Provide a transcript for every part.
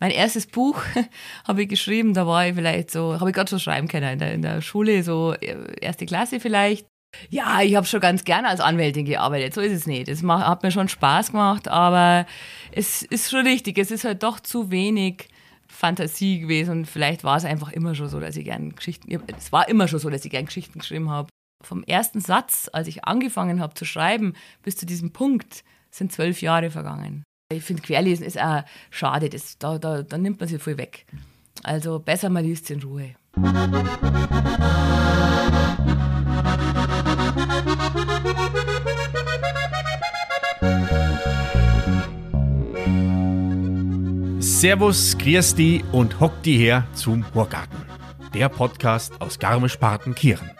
Mein erstes Buch habe ich geschrieben, da war ich vielleicht so, habe ich gerade so schreiben können in der, in der Schule, so äh, erste Klasse vielleicht. Ja, ich habe schon ganz gerne als Anwältin gearbeitet, so ist es nicht. Es hat mir schon Spaß gemacht, aber es ist schon richtig, es ist halt doch zu wenig Fantasie gewesen und vielleicht war es einfach immer schon so, dass ich gerne Geschichten, es war immer schon so, dass ich gerne Geschichten geschrieben habe. Vom ersten Satz, als ich angefangen habe zu schreiben, bis zu diesem Punkt sind zwölf Jahre vergangen. Ich finde, Querlesen ist auch schade, das, da, da, da nimmt man sich viel weg. Also besser man liest in Ruhe. Servus, Christi und hockt die her zum Horgarten. Der Podcast aus Garmisch-Partenkirchen.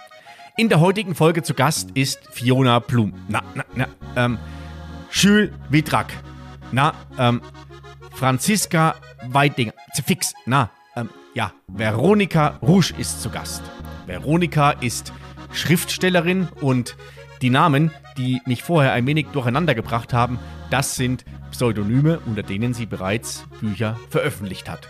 In der heutigen Folge zu Gast ist Fiona Blum. Na, na, na, ähm, Jules Vitrak. Na, ähm, Franziska Weidinger. Fix, na, ähm, ja, Veronika Rouge ist zu Gast. Veronika ist Schriftstellerin und die Namen, die mich vorher ein wenig durcheinander gebracht haben, das sind Pseudonyme, unter denen sie bereits Bücher veröffentlicht hat.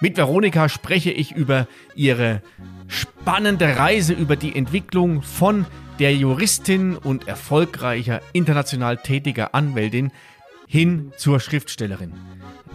Mit Veronika spreche ich über ihre spannende Reise über die Entwicklung von der Juristin und erfolgreicher international tätiger Anwältin hin zur Schriftstellerin.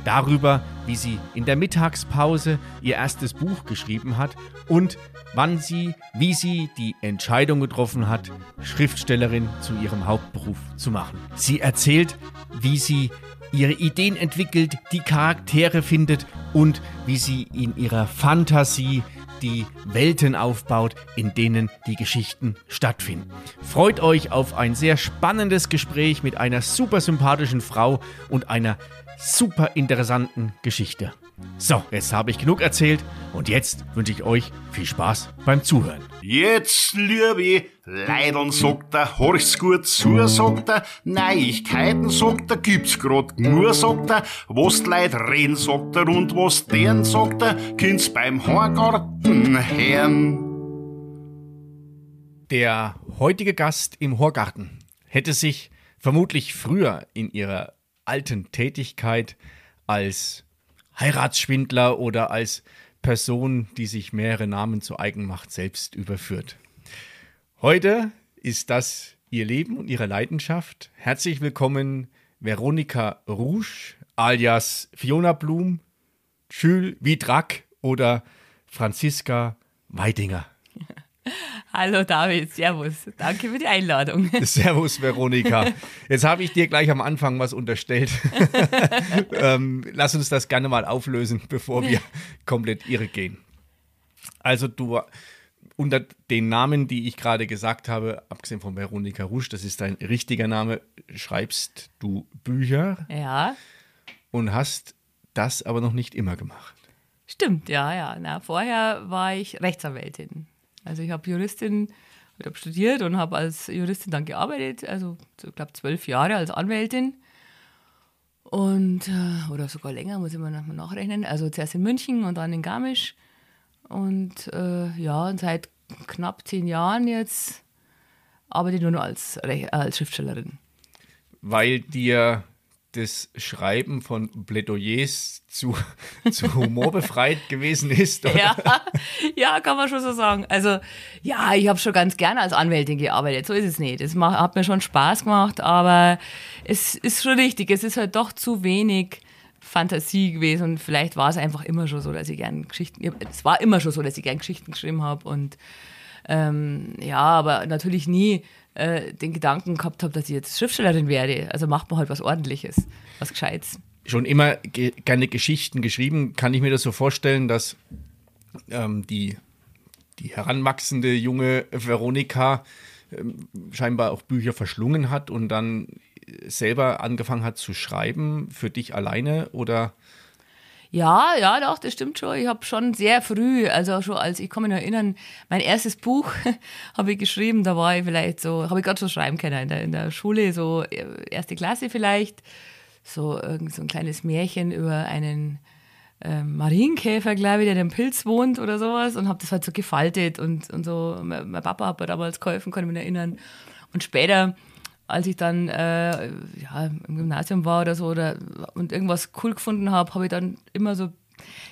Darüber, wie sie in der Mittagspause ihr erstes Buch geschrieben hat und wann sie, wie sie die Entscheidung getroffen hat, Schriftstellerin zu ihrem Hauptberuf zu machen. Sie erzählt, wie sie ihre Ideen entwickelt, die Charaktere findet und wie sie in ihrer Fantasie die Welten aufbaut, in denen die Geschichten stattfinden. Freut euch auf ein sehr spannendes Gespräch mit einer super sympathischen Frau und einer super interessanten Geschichte. So, jetzt habe ich genug erzählt und jetzt wünsche ich euch viel Spaß beim Zuhören. Jetzt, liebe Leideln, sagt er, horch's gut zu, sagt er, Neuigkeiten, sagt er, gibt's grad nur, sagt er, was Leute reden, sagt er, und was deren, sagt er, kind's beim Horgarten hören. Der heutige Gast im Horgarten hätte sich vermutlich früher in ihrer alten Tätigkeit als Heiratsschwindler oder als Person, die sich mehrere Namen zu eigen macht, selbst überführt. Heute ist das ihr Leben und ihre Leidenschaft. Herzlich willkommen, Veronika Rouge, alias Fiona Blum, Jules Wiedrak oder Franziska Weidinger. Hallo David, Servus. Danke für die Einladung. Servus Veronika. Jetzt habe ich dir gleich am Anfang was unterstellt. ähm, lass uns das gerne mal auflösen, bevor wir komplett irre gehen. Also du unter den Namen, die ich gerade gesagt habe, abgesehen von Veronika Rusch, das ist dein richtiger Name, schreibst du Bücher. Ja. Und hast das aber noch nicht immer gemacht. Stimmt, ja, ja. Na, vorher war ich Rechtsanwältin. Also ich habe Juristin, ich habe studiert und habe als Juristin dann gearbeitet, also ich glaube zwölf Jahre als Anwältin. Und, äh, oder sogar länger, muss ich mal nachrechnen. Also zuerst in München und dann in Garmisch. Und äh, ja, und seit knapp zehn Jahren jetzt arbeite ich nur noch als, als Schriftstellerin. Weil dir das Schreiben von Plädoyers zu, zu humorbefreit gewesen ist? Oder? Ja, ja, kann man schon so sagen. Also, ja, ich habe schon ganz gerne als Anwältin gearbeitet, so ist es nicht. Es hat mir schon Spaß gemacht, aber es ist schon richtig, es ist halt doch zu wenig Fantasie gewesen und vielleicht war es einfach immer schon so, dass ich gerne Geschichten, es war immer schon so, dass ich gerne Geschichten geschrieben habe und ähm, ja, aber natürlich nie äh, den Gedanken gehabt habe, dass ich jetzt Schriftstellerin werde. Also macht man halt was Ordentliches, was Gescheites. Schon immer ge keine Geschichten geschrieben. Kann ich mir das so vorstellen, dass ähm, die, die heranwachsende junge Veronika ähm, scheinbar auch Bücher verschlungen hat und dann selber angefangen hat zu schreiben für dich alleine oder ja, ja, doch, das stimmt schon. Ich habe schon sehr früh, also schon als ich kann mich noch erinnern, mein erstes Buch habe ich geschrieben, da war ich vielleicht so, habe ich gerade so schreiben können in der, in der Schule, so äh, erste Klasse vielleicht, so irgend so ein kleines Märchen über einen äh, Marienkäfer, glaube ich, der in einem Pilz wohnt oder sowas und habe das halt so gefaltet und, und so. Mein, mein Papa hat mir damals geholfen, kann ich mich erinnern. Und später als ich dann äh, ja, im Gymnasium war oder so oder und irgendwas cool gefunden habe, habe ich dann immer so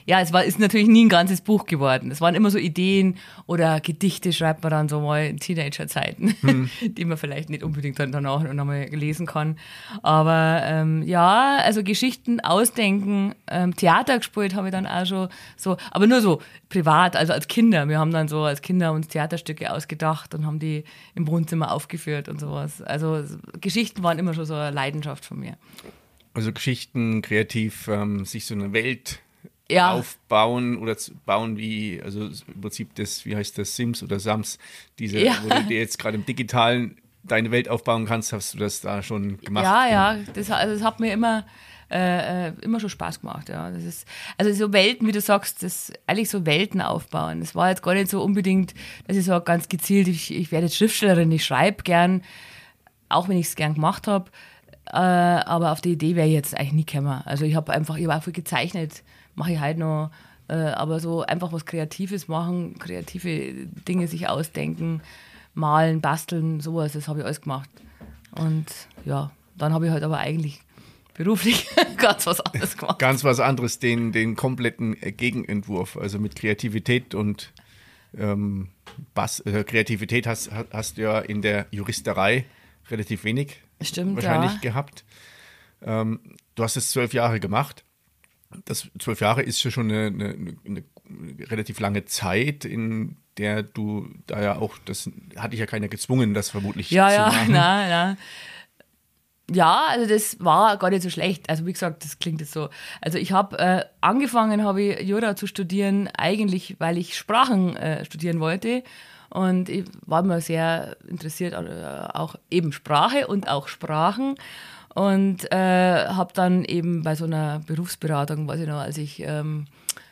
ja, es war, ist natürlich nie ein ganzes Buch geworden. Es waren immer so Ideen oder Gedichte, schreibt man dann so mal in Teenagerzeiten, hm. die man vielleicht nicht unbedingt dann danach nochmal lesen kann. Aber ähm, ja, also Geschichten ausdenken, ähm, Theater gespielt habe ich dann auch schon so, aber nur so privat, also als Kinder. Wir haben dann so als Kinder uns Theaterstücke ausgedacht und haben die im Wohnzimmer aufgeführt und sowas. Also Geschichten waren immer schon so eine Leidenschaft von mir. Also Geschichten, kreativ, ähm, sich so eine Welt ja. aufbauen oder bauen wie, also im Prinzip das, wie heißt das, Sims oder Sams, diese, ja. wo du dir jetzt gerade im Digitalen deine Welt aufbauen kannst, hast du das da schon gemacht? Ja, ja, das, also das hat mir immer, äh, immer schon Spaß gemacht, ja. Das ist, also so Welten, wie du sagst, das eigentlich so Welten aufbauen. Das war jetzt gar nicht so unbedingt, dass ich so ganz gezielt, ich, ich werde jetzt Schriftstellerin, ich schreibe gern, auch wenn ich es gern gemacht habe. Äh, aber auf die Idee wäre ich jetzt eigentlich nie gekommen. Also ich habe einfach, ich habe viel gezeichnet mache ich halt noch. Äh, aber so einfach was Kreatives machen, kreative Dinge sich ausdenken, malen, basteln, sowas, das habe ich alles gemacht. Und ja, dann habe ich halt aber eigentlich beruflich ganz was anderes gemacht. Ganz was anderes, den, den kompletten Gegenentwurf, also mit Kreativität und ähm, Bass, äh, Kreativität hast, hast du ja in der Juristerei relativ wenig Stimmt, wahrscheinlich ja. gehabt. Ähm, du hast es zwölf Jahre gemacht das zwölf Jahre ist ja schon eine, eine, eine, relativ lange Zeit, in der du da ja auch, das hatte ich ja keiner gezwungen, das vermutlich ja, zu ja, machen. Ja, ja, ja, also das war gar nicht so schlecht. Also wie gesagt, das klingt jetzt so. Also ich habe äh, angefangen, habe ich Jura zu studieren, eigentlich, weil ich Sprachen äh, studieren wollte. Und ich war immer sehr interessiert, äh, auch eben Sprache und auch Sprachen. Und äh, habe dann eben bei so einer Berufsberatung, weiß ich noch, als ich ähm,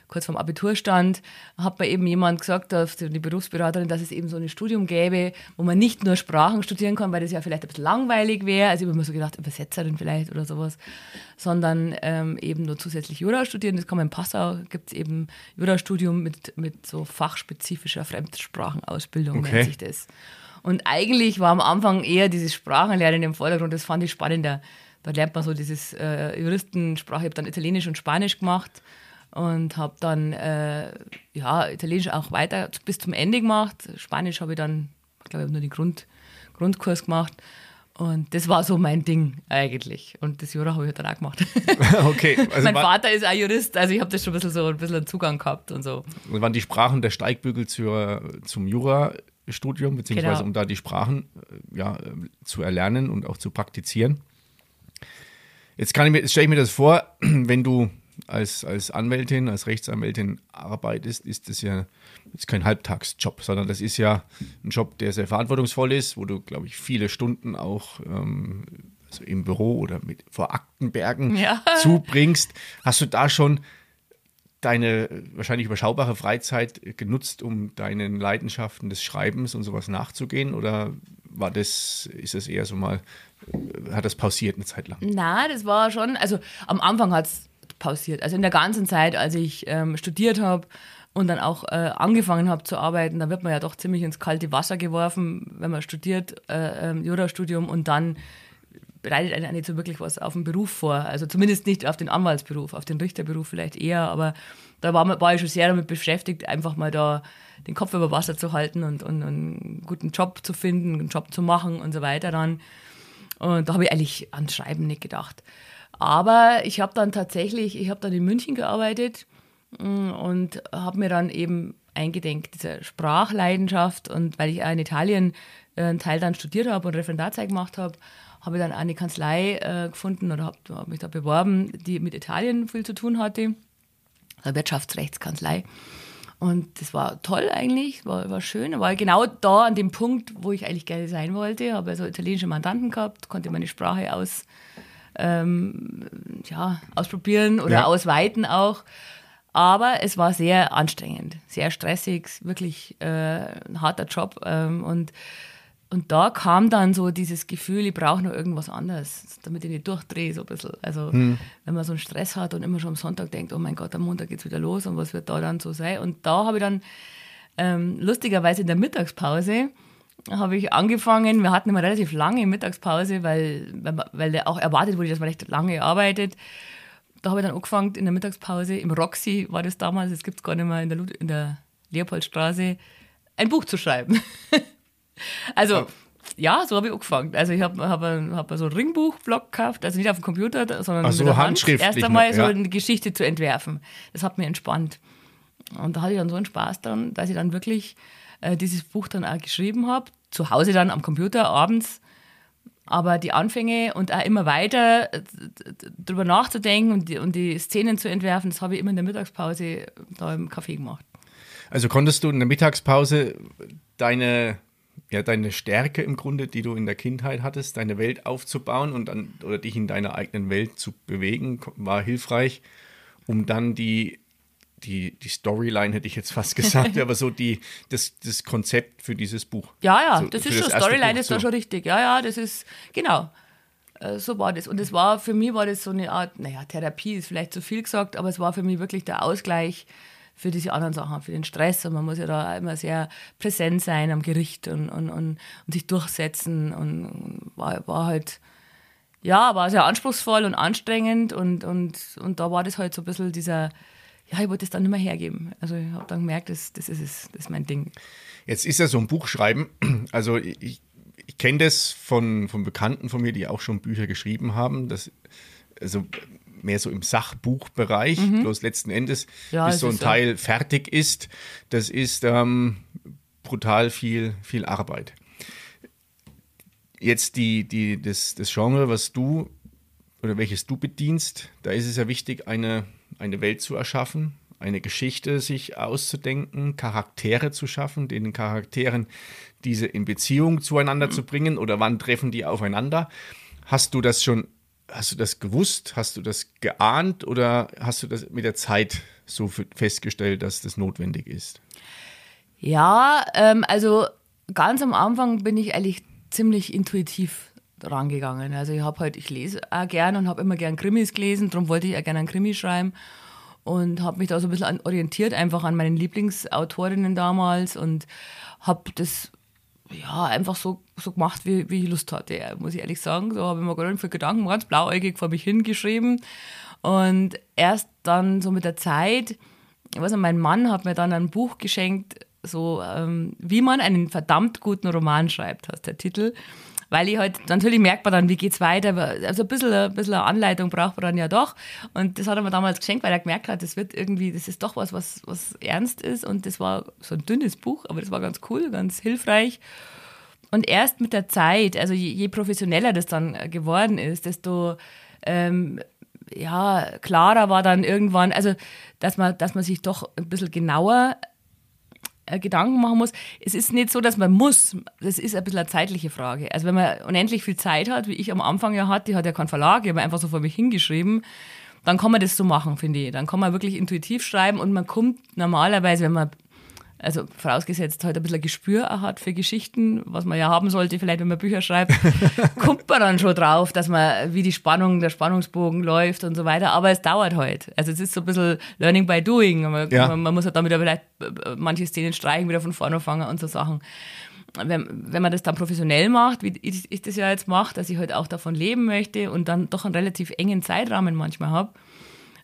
kurz vorm Abitur stand, hat mir eben jemand gesagt, die Berufsberaterin, dass es eben so ein Studium gäbe, wo man nicht nur Sprachen studieren kann, weil das ja vielleicht ein bisschen langweilig wäre. Also ich habe mir so gedacht, Übersetzerin vielleicht oder sowas, sondern ähm, eben nur zusätzlich Jura studieren. Das kann man in Passau, gibt es eben Jurastudium mit, mit so fachspezifischer Fremdsprachenausbildung, okay. nennt sich das. Und eigentlich war am Anfang eher dieses Sprachenlernen im Vordergrund, das fand ich spannender. Da lernt man so dieses äh, Juristensprache. Ich habe dann Italienisch und Spanisch gemacht und habe dann äh, ja, Italienisch auch weiter bis zum Ende gemacht. Spanisch habe ich dann, ich glaube, ich nur den Grund, Grundkurs gemacht. Und das war so mein Ding eigentlich. Und das Jura habe ich dann auch gemacht. Okay. Also mein Vater ist auch Jurist, also ich habe das schon ein bisschen so ein bisschen einen Zugang gehabt und so. Und waren die Sprachen der Steigbügel zur, zum Jura Studium, beziehungsweise genau. um da die Sprachen äh, ja, äh, zu erlernen und auch zu praktizieren. Jetzt, kann ich mir, jetzt stelle ich mir das vor, wenn du als, als Anwältin, als Rechtsanwältin arbeitest, ist das ja jetzt kein Halbtagsjob, sondern das ist ja ein Job, der sehr verantwortungsvoll ist, wo du, glaube ich, viele Stunden auch ähm, also im Büro oder mit, vor Aktenbergen ja. zubringst. Hast du da schon deine wahrscheinlich überschaubare Freizeit genutzt, um deinen Leidenschaften des Schreibens und sowas nachzugehen? Oder war das, ist das eher so mal, hat das pausiert eine Zeit lang? Na, das war schon, also am Anfang hat es pausiert. Also in der ganzen Zeit, als ich ähm, studiert habe und dann auch äh, angefangen habe zu arbeiten, da wird man ja doch ziemlich ins kalte Wasser geworfen, wenn man studiert, äh, ähm, Jurastudium und dann bereitet einen nicht so wirklich was auf den Beruf vor. Also zumindest nicht auf den Anwaltsberuf, auf den Richterberuf vielleicht eher, aber da war, war ich schon sehr damit beschäftigt, einfach mal da den Kopf über Wasser zu halten und, und, und einen guten Job zu finden, einen Job zu machen und so weiter dann. Und da habe ich eigentlich ans Schreiben nicht gedacht. Aber ich habe dann tatsächlich, ich habe dann in München gearbeitet mm, und habe mir dann eben eingedenkt, diese Sprachleidenschaft und weil ich auch in Italien äh, einen Teil dann studiert habe und Referendarzeit gemacht habe, habe ich dann eine Kanzlei äh, gefunden oder habe hab mich da beworben, die mit Italien viel zu tun hatte, eine Wirtschaftsrechtskanzlei. Und das war toll eigentlich, war, war schön. War genau da an dem Punkt, wo ich eigentlich gerne sein wollte. Habe also italienische Mandanten gehabt, konnte meine Sprache aus, ähm, ja, ausprobieren oder ja. ausweiten auch. Aber es war sehr anstrengend, sehr stressig, wirklich äh, ein harter Job. Ähm, und und da kam dann so dieses Gefühl, ich brauche noch irgendwas anderes, damit ich nicht durchdrehe so ein bisschen. Also hm. wenn man so einen Stress hat und immer schon am Sonntag denkt, oh mein Gott, am Montag geht es wieder los und was wird da dann so sein. Und da habe ich dann ähm, lustigerweise in der Mittagspause habe ich angefangen. Wir hatten immer relativ lange Mittagspause, weil, weil auch erwartet wurde, dass man recht lange arbeitet. Da habe ich dann angefangen in der Mittagspause, im Roxy war das damals, das gibt es gar nicht mehr in der, in der Leopoldstraße, ein Buch zu schreiben. also, ja, so habe ich angefangen. Also ich habe hab, hab so ein Ringbuch-Blog gekauft, also nicht auf dem Computer, sondern Ach so, mit der handschriftlich Hand erst einmal so ja. eine Geschichte zu entwerfen. Das hat mir entspannt. Und da hatte ich dann so einen Spaß dran, dass ich dann wirklich äh, dieses Buch dann auch geschrieben habe. Zu Hause dann am Computer abends. Aber die Anfänge und auch immer weiter äh, drüber nachzudenken und die, und die Szenen zu entwerfen, das habe ich immer in der Mittagspause da im Café gemacht. Also konntest du in der Mittagspause deine, ja, deine Stärke im Grunde, die du in der Kindheit hattest, deine Welt aufzubauen und dann oder dich in deiner eigenen Welt zu bewegen, war hilfreich, um dann die, die, die Storyline, hätte ich jetzt fast gesagt, aber so die, das, das Konzept für dieses Buch. Ja, ja, So, das ist schon, erste Storyline Buch ist da so. schon richtig. Ja, ja, das ist, genau. Äh, So war das. Und es war, für mich war das so eine Art, naja, Therapie ist vielleicht zu viel gesagt, aber es war für mich wirklich der Ausgleich für diese anderen Sachen, für den Stress. Und man muss ja da immer sehr präsent sein am Gericht und, und, und, und sich durchsetzen. Und, war, war halt, ja, war sehr anspruchsvoll und anstrengend. Und, und, und da war das halt so ein bisschen dieser, ja, ich wollte es dann nicht mehr hergeben. Also ich habe dann gemerkt, das, das ist es, das ist mein Ding. Jetzt ist ja so ein Buch schreiben, also ich, ich kenne das von, von Bekannten von mir, die auch schon Bücher geschrieben haben, das, also mehr so im Sachbuchbereich, bloß letzten Endes, Mhm. Ja, bis so ein ist ja- Teil fertig ist, das ist ähm, brutal viel, viel Arbeit. Jetzt die, die, das, das Genre, was du oder welches du bedienst, da ist es ja wichtig, eine, eine Welt zu erschaffen, eine Geschichte sich auszudenken, Charaktere zu schaffen, den Charakteren diese in Beziehung zueinander zu bringen oder wann treffen die aufeinander. Hast du das schon, hast du das gewusst, hast du das geahnt oder hast du das mit der Zeit so festgestellt, dass das notwendig ist? Ja, ähm, also ganz am Anfang bin ich eigentlich ziemlich intuitiv rangegangen. Also ich habe halt, ich lese auch gern und habe immer gern Krimis gelesen, darum wollte ich auch gerne einen Krimi schreiben und habe mich da so ein bisschen orientiert, einfach an meinen Lieblingsautorinnen damals und habe das ja einfach so, so gemacht, wie, wie ich Lust hatte, muss ich ehrlich sagen. So habe ich mir gar nicht viel Gedanken, ganz blauäugig vor mich hingeschrieben. Und erst dann so mit der Zeit, ich weiß nicht, mein Mann hat mir dann ein Buch geschenkt, so ähm, wie man einen verdammt guten Roman schreibt, heißt der Titel. Weil ich halt, natürlich merkt man dann, wie geht's weiter. Also ein bisschen, ein bisschen Anleitung braucht man dann ja doch. Und das hat er mir damals geschenkt, weil er gemerkt hat, das wird irgendwie, das ist doch was, was, was ernst ist. Und das war so ein dünnes Buch, aber das war ganz cool, ganz hilfreich. Und erst mit der Zeit, also je, je professioneller das dann äh, geworden ist, desto ähm, ja, klarer war dann irgendwann, also dass man, dass man sich doch ein bisschen genauer Gedanken machen muss. Es ist nicht so, dass man muss. Das ist ein bisschen eine zeitliche Frage. Also wenn man unendlich viel Zeit hat, wie ich am Anfang ja hatte, ich hatte ja keinen Verlag, ich habe einfach so vor mich hingeschrieben, dann kann man das so machen, finde ich. Dann kann man wirklich intuitiv schreiben und man kommt normalerweise, wenn man also vorausgesetzt halt ein bisschen ein Gespür auch hat für Geschichten, was man ja haben sollte, vielleicht wenn man Bücher schreibt, kommt man dann schon drauf, dass man, wie die Spannung, der Spannungsbogen läuft und so weiter. Aber es dauert halt. Also es ist so ein bisschen Learning by Doing. Man, Ja. man, man muss halt wieder vielleicht äh, manche Szenen streichen, wieder von vorne fangen und so Sachen. Wenn, wenn man das dann professionell macht, wie ich, ich das ja jetzt mache, dass ich halt auch davon leben möchte und dann doch einen relativ engen Zeitrahmen manchmal habe,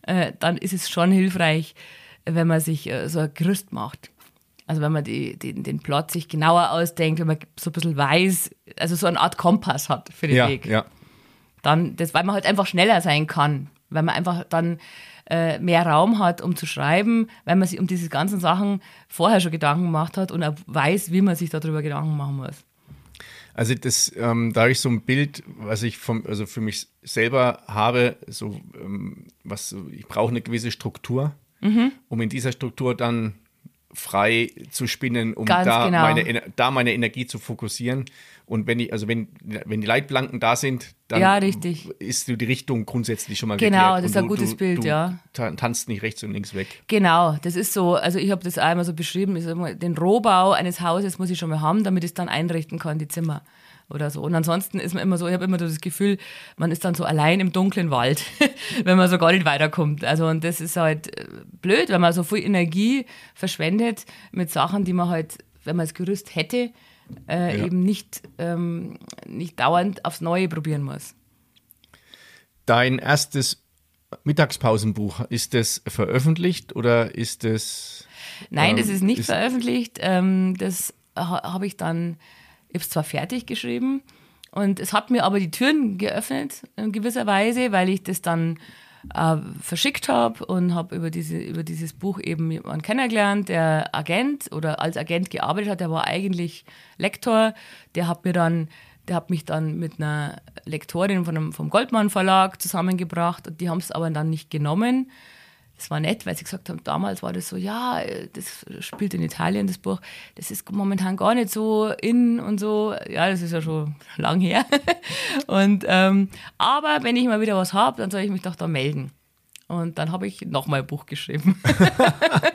äh, dann ist es schon hilfreich, wenn man sich äh, so ein Gerüst macht. Also wenn man die, die, den Plot sich genauer ausdenkt, wenn man so ein bisschen weiß, also so eine Art Kompass hat für den Ja, Weg. ja. Dann, das, weil man halt einfach schneller sein kann, weil man einfach dann äh, mehr Raum hat, um zu schreiben, weil man sich um diese ganzen Sachen vorher schon Gedanken gemacht hat und auch weiß, wie man sich darüber Gedanken machen muss. Also das, ähm, da ich so ein Bild, was ich vom, also für mich selber habe, so ähm, was, ich brauche eine gewisse Struktur, Mhm. um in dieser Struktur dann frei zu spinnen, um Ganz da, genau. meine, da meine Energie zu fokussieren. Und wenn die, also wenn, wenn die Leitplanken da sind, dann Ja, richtig. ist die Richtung grundsätzlich schon mal Genau, geklärt. das ist ein gutes Bild, du ja. ta- tanzt nicht rechts und links weg. Genau, das ist so, also ich habe das einmal so beschrieben, ich sag mal, den Rohbau eines Hauses muss ich schon mal haben, damit ich es dann einrichten kann, die Zimmer oder so. Und ansonsten ist man immer so, ich habe immer so das Gefühl, man ist dann so allein im dunklen Wald, wenn man so gar nicht weiterkommt. Also und das ist halt äh, blöd, wenn man so viel Energie verschwendet mit Sachen, die man halt, wenn man das Gerüst hätte, äh, ja. eben nicht, ähm, nicht dauernd aufs Neue probieren muss. Dein erstes Mittagspausenbuch, ist das veröffentlicht oder ist das. Nein, ähm, das ist nicht ist veröffentlicht. Ähm, das ha habe ich dann, ich habe es zwar fertig geschrieben und es hat mir aber die Türen geöffnet in gewisser Weise, weil ich das dann äh, verschickt habe und habe über, diese, über dieses Buch eben jemanden kennengelernt, der Agent oder als Agent gearbeitet hat. Der war eigentlich Lektor. Der hat mir dann der hat mich dann mit einer Lektorin von einem, vom Goldmann Verlag zusammengebracht und die haben es aber dann nicht genommen. Das war nett, weil sie gesagt haben, damals war das so, ja, das spielt in Italien, das Buch, das ist momentan gar nicht so in und so. Ja, das ist ja schon lang her. und, ähm, aber wenn ich mal wieder was habe, dann soll ich mich doch da melden. Und dann habe ich nochmal ein Buch geschrieben.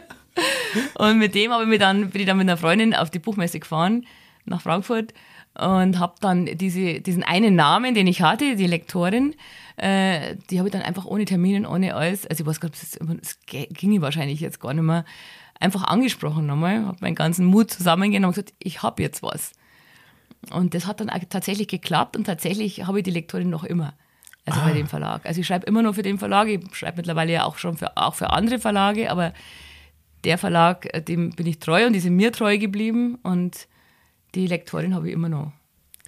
und mit dem ich dann, bin ich dann mit einer Freundin auf die Buchmesse gefahren nach Frankfurt und habe dann diese, diesen einen Namen, den ich hatte, die Lektorin, äh, die habe ich dann einfach ohne Termin und ohne alles, also ich weiß gar nicht, es ging wahrscheinlich jetzt gar nicht mehr, einfach angesprochen nochmal, habe meinen ganzen Mut zusammengenommen und gesagt, ich habe jetzt was. Und das hat dann tatsächlich geklappt und tatsächlich habe ich die Lektorin noch immer. Also ah. bei dem Verlag. Also ich schreibe immer noch für den Verlag, ich schreibe mittlerweile ja auch schon für, auch für andere Verlage, aber der Verlag, äh, dem bin ich treu und die sind mir treu geblieben und die Lektorin habe ich immer noch.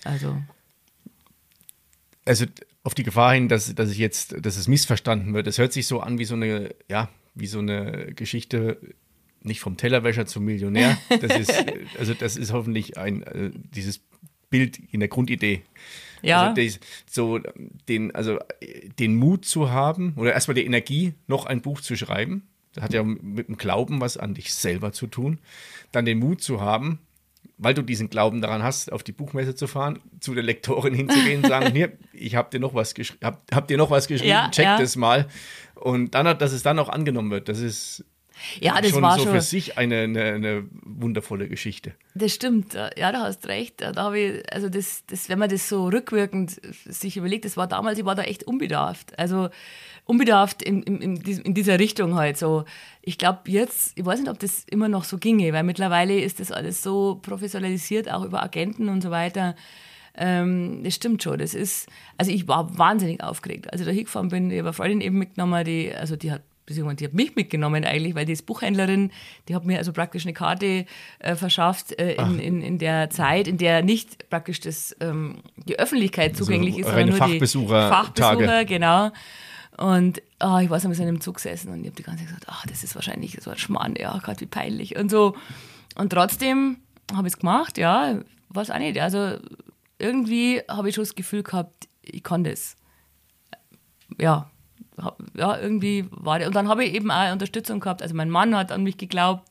Also. Also auf die Gefahr hin, dass, dass ich jetzt, dass es missverstanden wird. Es hört sich so an wie so eine, ja, wie so eine Geschichte, nicht vom Tellerwäscher zum Millionär. Das ist, also das ist hoffentlich ein, äh, dieses Bild in der Grundidee. Ja. Also des, so den, also den Mut zu haben oder erstmal die Energie, noch ein Buch zu schreiben. Das hat ja mit dem Glauben was an dich selber zu tun. Dann den Mut zu haben, weil du diesen Glauben daran hast, auf die Buchmesse zu fahren, zu der Lektorin hinzugehen und sagen, hier, ich habe dir noch was geschrieben, hab, hab, dir noch was geschrieben, ja, check ja. das mal. Und dann, dass es dann auch angenommen wird, das ist ja, das schon war so schon für sich eine, eine, eine, wundervolle Geschichte. Das stimmt, ja, da hast recht. Da habe ich, also das, das, wenn man das so rückwirkend sich überlegt, das war damals, ich war da echt unbedarft. Also unbedarft in, in, in dieser Richtung halt so. Ich glaube jetzt, ich weiß nicht, ob das immer noch so ginge, weil mittlerweile ist das alles so professionalisiert, auch über Agenten und so weiter. Ähm, das stimmt schon. Das ist, also ich war wahnsinnig aufgeregt. Also da hingefahren bin, ich habe eine Freundin eben mitgenommen, die, also die hat beziehungsweise die hat mich mitgenommen eigentlich, weil die ist Buchhändlerin, die hat mir also praktisch eine Karte äh, verschafft äh, in, in, in der Zeit, in der nicht praktisch das, ähm, die Öffentlichkeit also zugänglich also ist, sondern nur Fachbesucher die Fachbesucher, Tage. genau. Und oh, ich weiß, wir sind im Zug gesessen und ich habe die ganze Zeit gesagt, ach, das ist wahrscheinlich so ein Schmarrn, ja, Gott, wie peinlich und so. Und trotzdem habe ich es gemacht, ja, weiß auch nicht. Also irgendwie habe ich schon das Gefühl gehabt, ich kann das. Ja, ja, irgendwie war der. Und dann habe ich eben auch Unterstützung gehabt. Also mein Mann hat an mich geglaubt,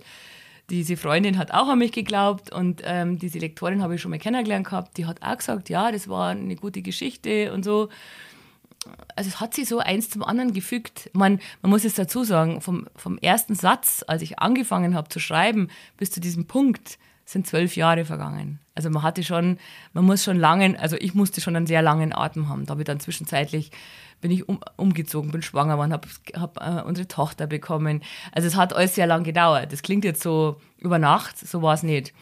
diese Freundin hat auch an mich geglaubt und ähm, diese Lektorin habe ich schon mal kennengelernt gehabt. Die hat auch gesagt, ja, das war eine gute Geschichte und so. Also es hat sich so eins zum anderen gefügt. Man, man muss es dazu sagen, vom, vom ersten Satz, als ich angefangen habe zu schreiben, bis zu diesem Punkt, sind zwölf Jahre vergangen. Also man hatte schon, man muss schon langen, also ich musste schon einen sehr langen Atem haben. Da habe ich dann zwischenzeitlich bin ich um, umgezogen, bin schwanger geworden, habe hab, äh, unsere Tochter bekommen. Also es hat alles sehr lang gedauert. Das klingt jetzt so über Nacht, so war es nicht.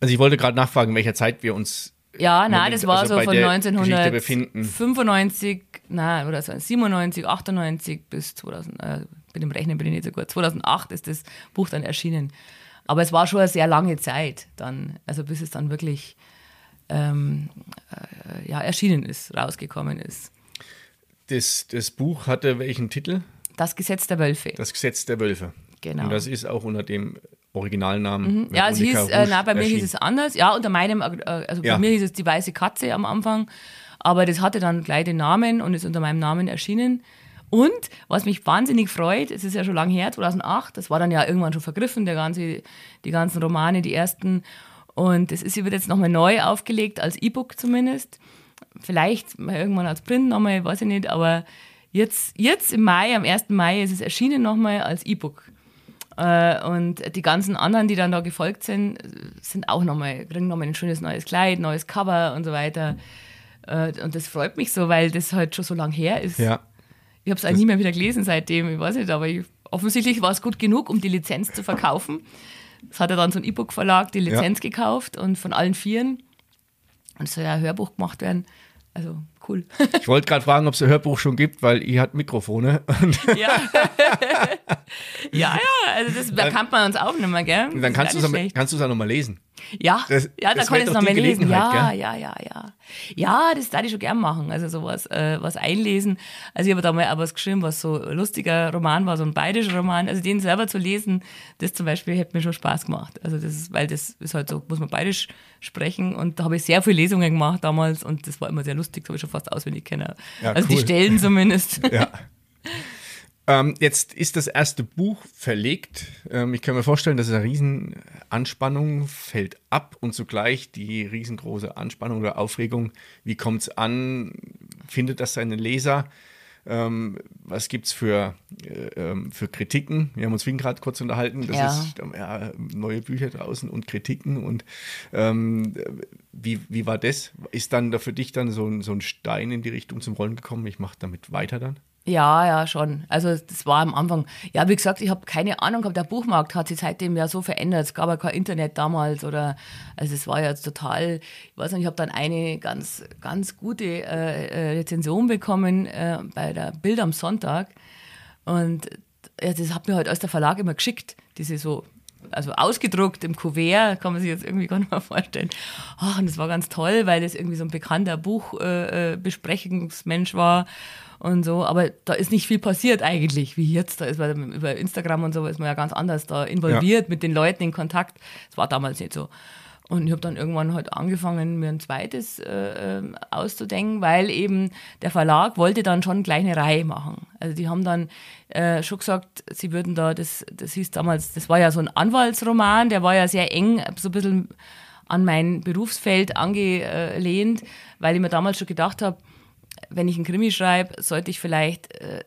Also ich wollte gerade nachfragen, in welcher Zeit wir uns ja, nein, das war also so von 1995, nein, oder so 97, 98 bis 2000, äh, mit dem Rechnen bin ich nicht so gut. 2008 ist das Buch dann erschienen. Aber es war schon eine sehr lange Zeit dann, also bis es dann wirklich ähm, äh, ja, erschienen ist, rausgekommen ist. Das, das Buch hatte welchen Titel? Das Gesetz der Wölfe. Das Gesetz der Wölfe. Genau. Und das ist auch unter dem Originalnamen. Mhm. Ja, es hieß, äh, nein, bei mir hieß es anders. Ja, unter meinem, äh, also bei ja. mir hieß es die weiße Katze am Anfang. Aber das hatte dann gleich den Namen und ist unter meinem Namen erschienen. Und was mich wahnsinnig freut, es ist ja schon lange her, 2008, das war dann ja irgendwann schon vergriffen, der ganze, die ganzen Romane, die ersten. Und es ist, wird jetzt nochmal neu aufgelegt, als E-Book zumindest vielleicht mal irgendwann als Print nochmal, weiß ich nicht, aber jetzt, jetzt im Mai, am 1. Mai ist es erschienen nochmal als E-Book. Äh, und die ganzen anderen, die dann da gefolgt sind, sind auch nochmal, kriegen nochmal ein schönes neues Kleid, neues Cover und so weiter. Äh, und das freut mich so, weil das halt schon so lange her ist. Ja. Ich habe es auch nie mehr wieder gelesen seitdem, ich weiß nicht, aber ich, offensichtlich war es gut genug, um die Lizenz zu verkaufen. Das hat er dann so ein E-Book-Verlag die Lizenz ja. gekauft und von allen Vieren. Und es soll ja ein Hörbuch gemacht werden. Also cool. Ich wollte gerade fragen, ob es ein Hörbuch schon gibt, weil ihr hat Mikrofone. ja. ja, ja, also das da kann man uns auch nicht mehr, gell? Dann kannst du es auch nochmal lesen. Ja, das, ja, da kann ich es nochmal lesen. Ja, gell? ja, ja, ja. Ja, das darf ich schon gern machen. Also sowas, äh, was einlesen. Also ich habe da mal auch was geschrieben, was so ein lustiger Roman war, so ein bayerischer Roman. Also den selber zu lesen, das zum Beispiel hätte mir schon Spaß gemacht. Also das ist, weil das ist halt so, muss man bayerisch sprechen und da habe ich sehr viele Lesungen gemacht damals und das war immer sehr lustig, das habe ich schon fast auswendig kennen. Ja, also cool. die Stellen zumindest. ja. Ähm, jetzt ist das erste Buch verlegt. Ähm, ich kann mir vorstellen, dass eine Riesenanspannung fällt ab und zugleich die riesengroße Anspannung oder Aufregung. Wie kommt es an? Findet das seine Leser? Ähm, was gibt es für, äh, ähm, für Kritiken? Wir haben uns vorhin gerade kurz unterhalten. Das ja. ist ja, neue Bücher draußen und Kritiken. Und ähm, wie, wie war das? Ist dann da für dich dann so ein, so ein Stein in die Richtung zum Rollen gekommen? Ich mache damit weiter dann? Ja, ja, schon. Also das war am Anfang. Ja, wie gesagt, ich habe keine Ahnung gehabt. Der Buchmarkt hat sich seitdem ja so verändert. Es gab ja kein Internet damals oder also es war ja jetzt total. Ich weiß nicht, ich habe dann eine ganz, ganz gute äh, äh, Rezension bekommen äh, bei der Bild am Sonntag und ja, das hat mir halt als der Verlag immer geschickt, diese so also ausgedruckt im Kuvert, kann man sich jetzt irgendwie gar nicht mehr vorstellen. Ach, und das war ganz toll, weil das irgendwie so ein bekannter Buchbesprechungsmensch äh, äh war und so. Aber da ist nicht viel passiert eigentlich, wie jetzt. Da ist man über Instagram und so ist man ja ganz anders da involviert ja. mit den Leuten in Kontakt. Das war damals nicht so. Und ich habe dann irgendwann halt angefangen, mir ein zweites äh, ähm, auszudenken, weil eben der Verlag wollte dann schon gleich eine Reihe machen. Also die haben dann äh, schon gesagt, sie würden da, das, das hieß damals, das war ja so ein Anwaltsroman, der war ja sehr eng, so ein bisschen an mein Berufsfeld angelehnt, weil ich mir damals schon gedacht habe, wenn ich einen Krimi schreibe, sollte ich vielleicht äh,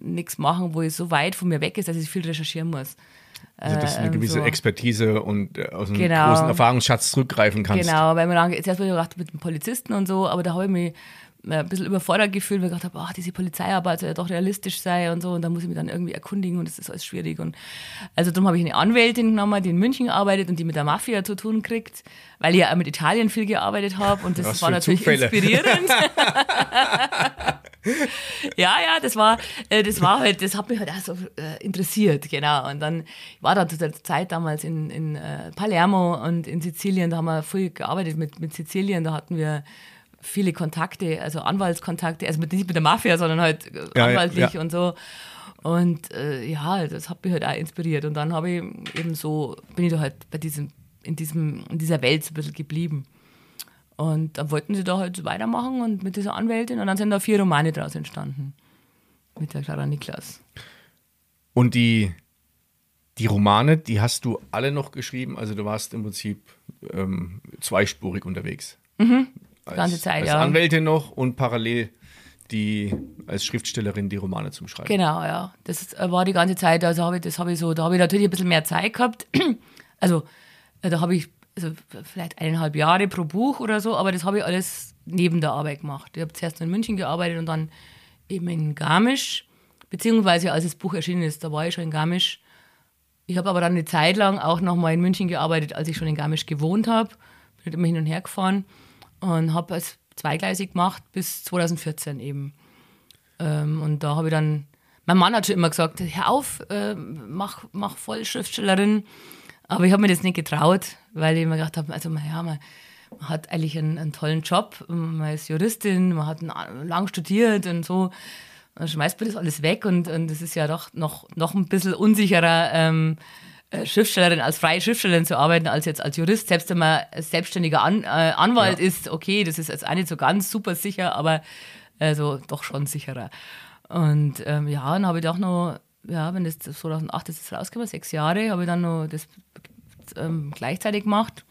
nichts machen, wo es so weit von mir weg ist, dass ich viel recherchieren muss. Also, dass du eine ähm, gewisse so. Expertise und äh, aus einem genau. großen Erfahrungsschatz zurückgreifen kannst. Genau, weil man dann, zuerst wurde ich gedacht mit dem Polizisten und so, aber da habe ich mich ein bisschen überfordert gefühlt, weil ich gedacht habe, ach, diese Polizeiarbeit soll ja doch realistisch sein und so. Und da muss ich mich dann irgendwie erkundigen und das ist alles schwierig. Und also darum habe ich eine Anwältin genommen, die in München arbeitet und die mit der Mafia zu tun kriegt, weil ich ja auch mit Italien viel gearbeitet habe und das Was war natürlich Zufälle. inspirierend. ja, ja, das war, äh, das war halt, das hat mich halt auch so äh, interessiert, genau. Und dann war da zu der Zeit damals in, in äh, Palermo und in Sizilien, da haben wir viel gearbeitet mit, mit Sizilien, da hatten wir viele Kontakte, also Anwaltskontakte, also nicht mit der Mafia, sondern halt ja, anwaltlich ja. und so. Und äh, ja, das hat mich halt auch inspiriert. Und dann habe ich eben so, bin ich da halt bei diesem, in diesem, in dieser Welt so ein bisschen geblieben. Und dann wollten sie da halt weitermachen und mit dieser Anwältin und dann sind da vier Romane draus entstanden. Mit der Clara Niklas. Und die, die Romane, die hast du alle noch geschrieben? Also du warst im Prinzip ähm, zweispurig unterwegs. Mhm als, ganze Zeit, als ja. Anwältin noch und parallel die als Schriftstellerin die Romane zum Schreiben. Genau, ja. Das äh, war die ganze Zeit, also habe ich, das habe ich so, da habe ich natürlich ein bisschen mehr Zeit gehabt. Also äh, da habe ich also vielleicht eineinhalb Jahre pro Buch oder so, aber das habe ich alles neben der Arbeit gemacht. Ich habe zuerst in München gearbeitet und dann eben in Garmisch, beziehungsweise als das Buch erschienen ist, da war ich schon in Garmisch. Ich habe aber dann eine Zeit lang auch nochmal in München gearbeitet, als ich schon in Garmisch gewohnt habe. Bin immer hin und her gefahren und habe es zweigleisig gemacht bis 2014 eben. Ähm, und da habe ich dann, mein Mann hat schon immer gesagt, hör auf, äh, mach, mach voll Schriftstellerin. Aber ich habe mir das nicht getraut, weil ich mir gedacht habe, also ja, man, man hat eigentlich einen, einen, tollen Job, man ist Juristin, man hat lang studiert und so. Dann schmeißt man das alles weg und, und das ist ja doch noch, noch ein bisschen unsicherer. Ähm, äh, Schriftstellerin, als freie Schriftstellerin zu arbeiten, als jetzt als Jurist. Selbst wenn man selbstständiger An, äh, Anwalt ja. ist, okay, das ist jetzt auch nicht so ganz super sicher, aber also doch schon sicherer. Und ähm, ja, dann habe ich doch noch, ja, wenn das 2008 ist das rausgekommen, sechs Jahre, habe ich dann noch das ähm, gleichzeitig gemacht.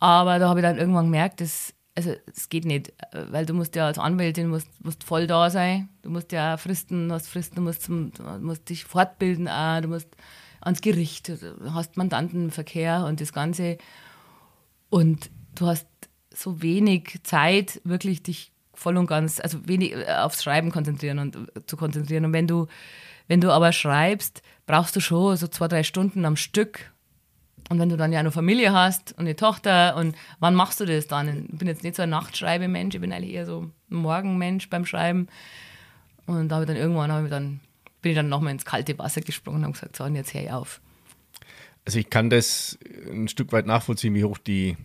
Aber da habe ich dann irgendwann gemerkt, dass also es geht nicht, weil du musst ja als Anwältin musst, musst voll da sein, du musst ja Fristen, hast Fristen, du musst, zum, du musst dich fortbilden, auch, du musst ans Gericht, hast Mandantenverkehr und das Ganze. Und du hast so wenig Zeit, wirklich dich voll und ganz, also wenig äh, aufs Schreiben konzentrieren und äh, zu konzentrieren. Und wenn du, wenn du aber schreibst, brauchst du schon so zwei, drei Stunden am Stück Und wenn du dann ja eine Familie hast und eine Tochter und wann machst du das dann? Ich bin jetzt nicht so ein Nachtschreibemensch, ich bin eigentlich eher so ein Morgenmensch beim Schreiben. Und da habe ich dann irgendwann habe ich dann, bin ich dann nochmal ins kalte Wasser gesprungen und habe gesagt, so, und jetzt höre ich auf. Also ich kann das ein Stück weit nachvollziehen, wie hoch die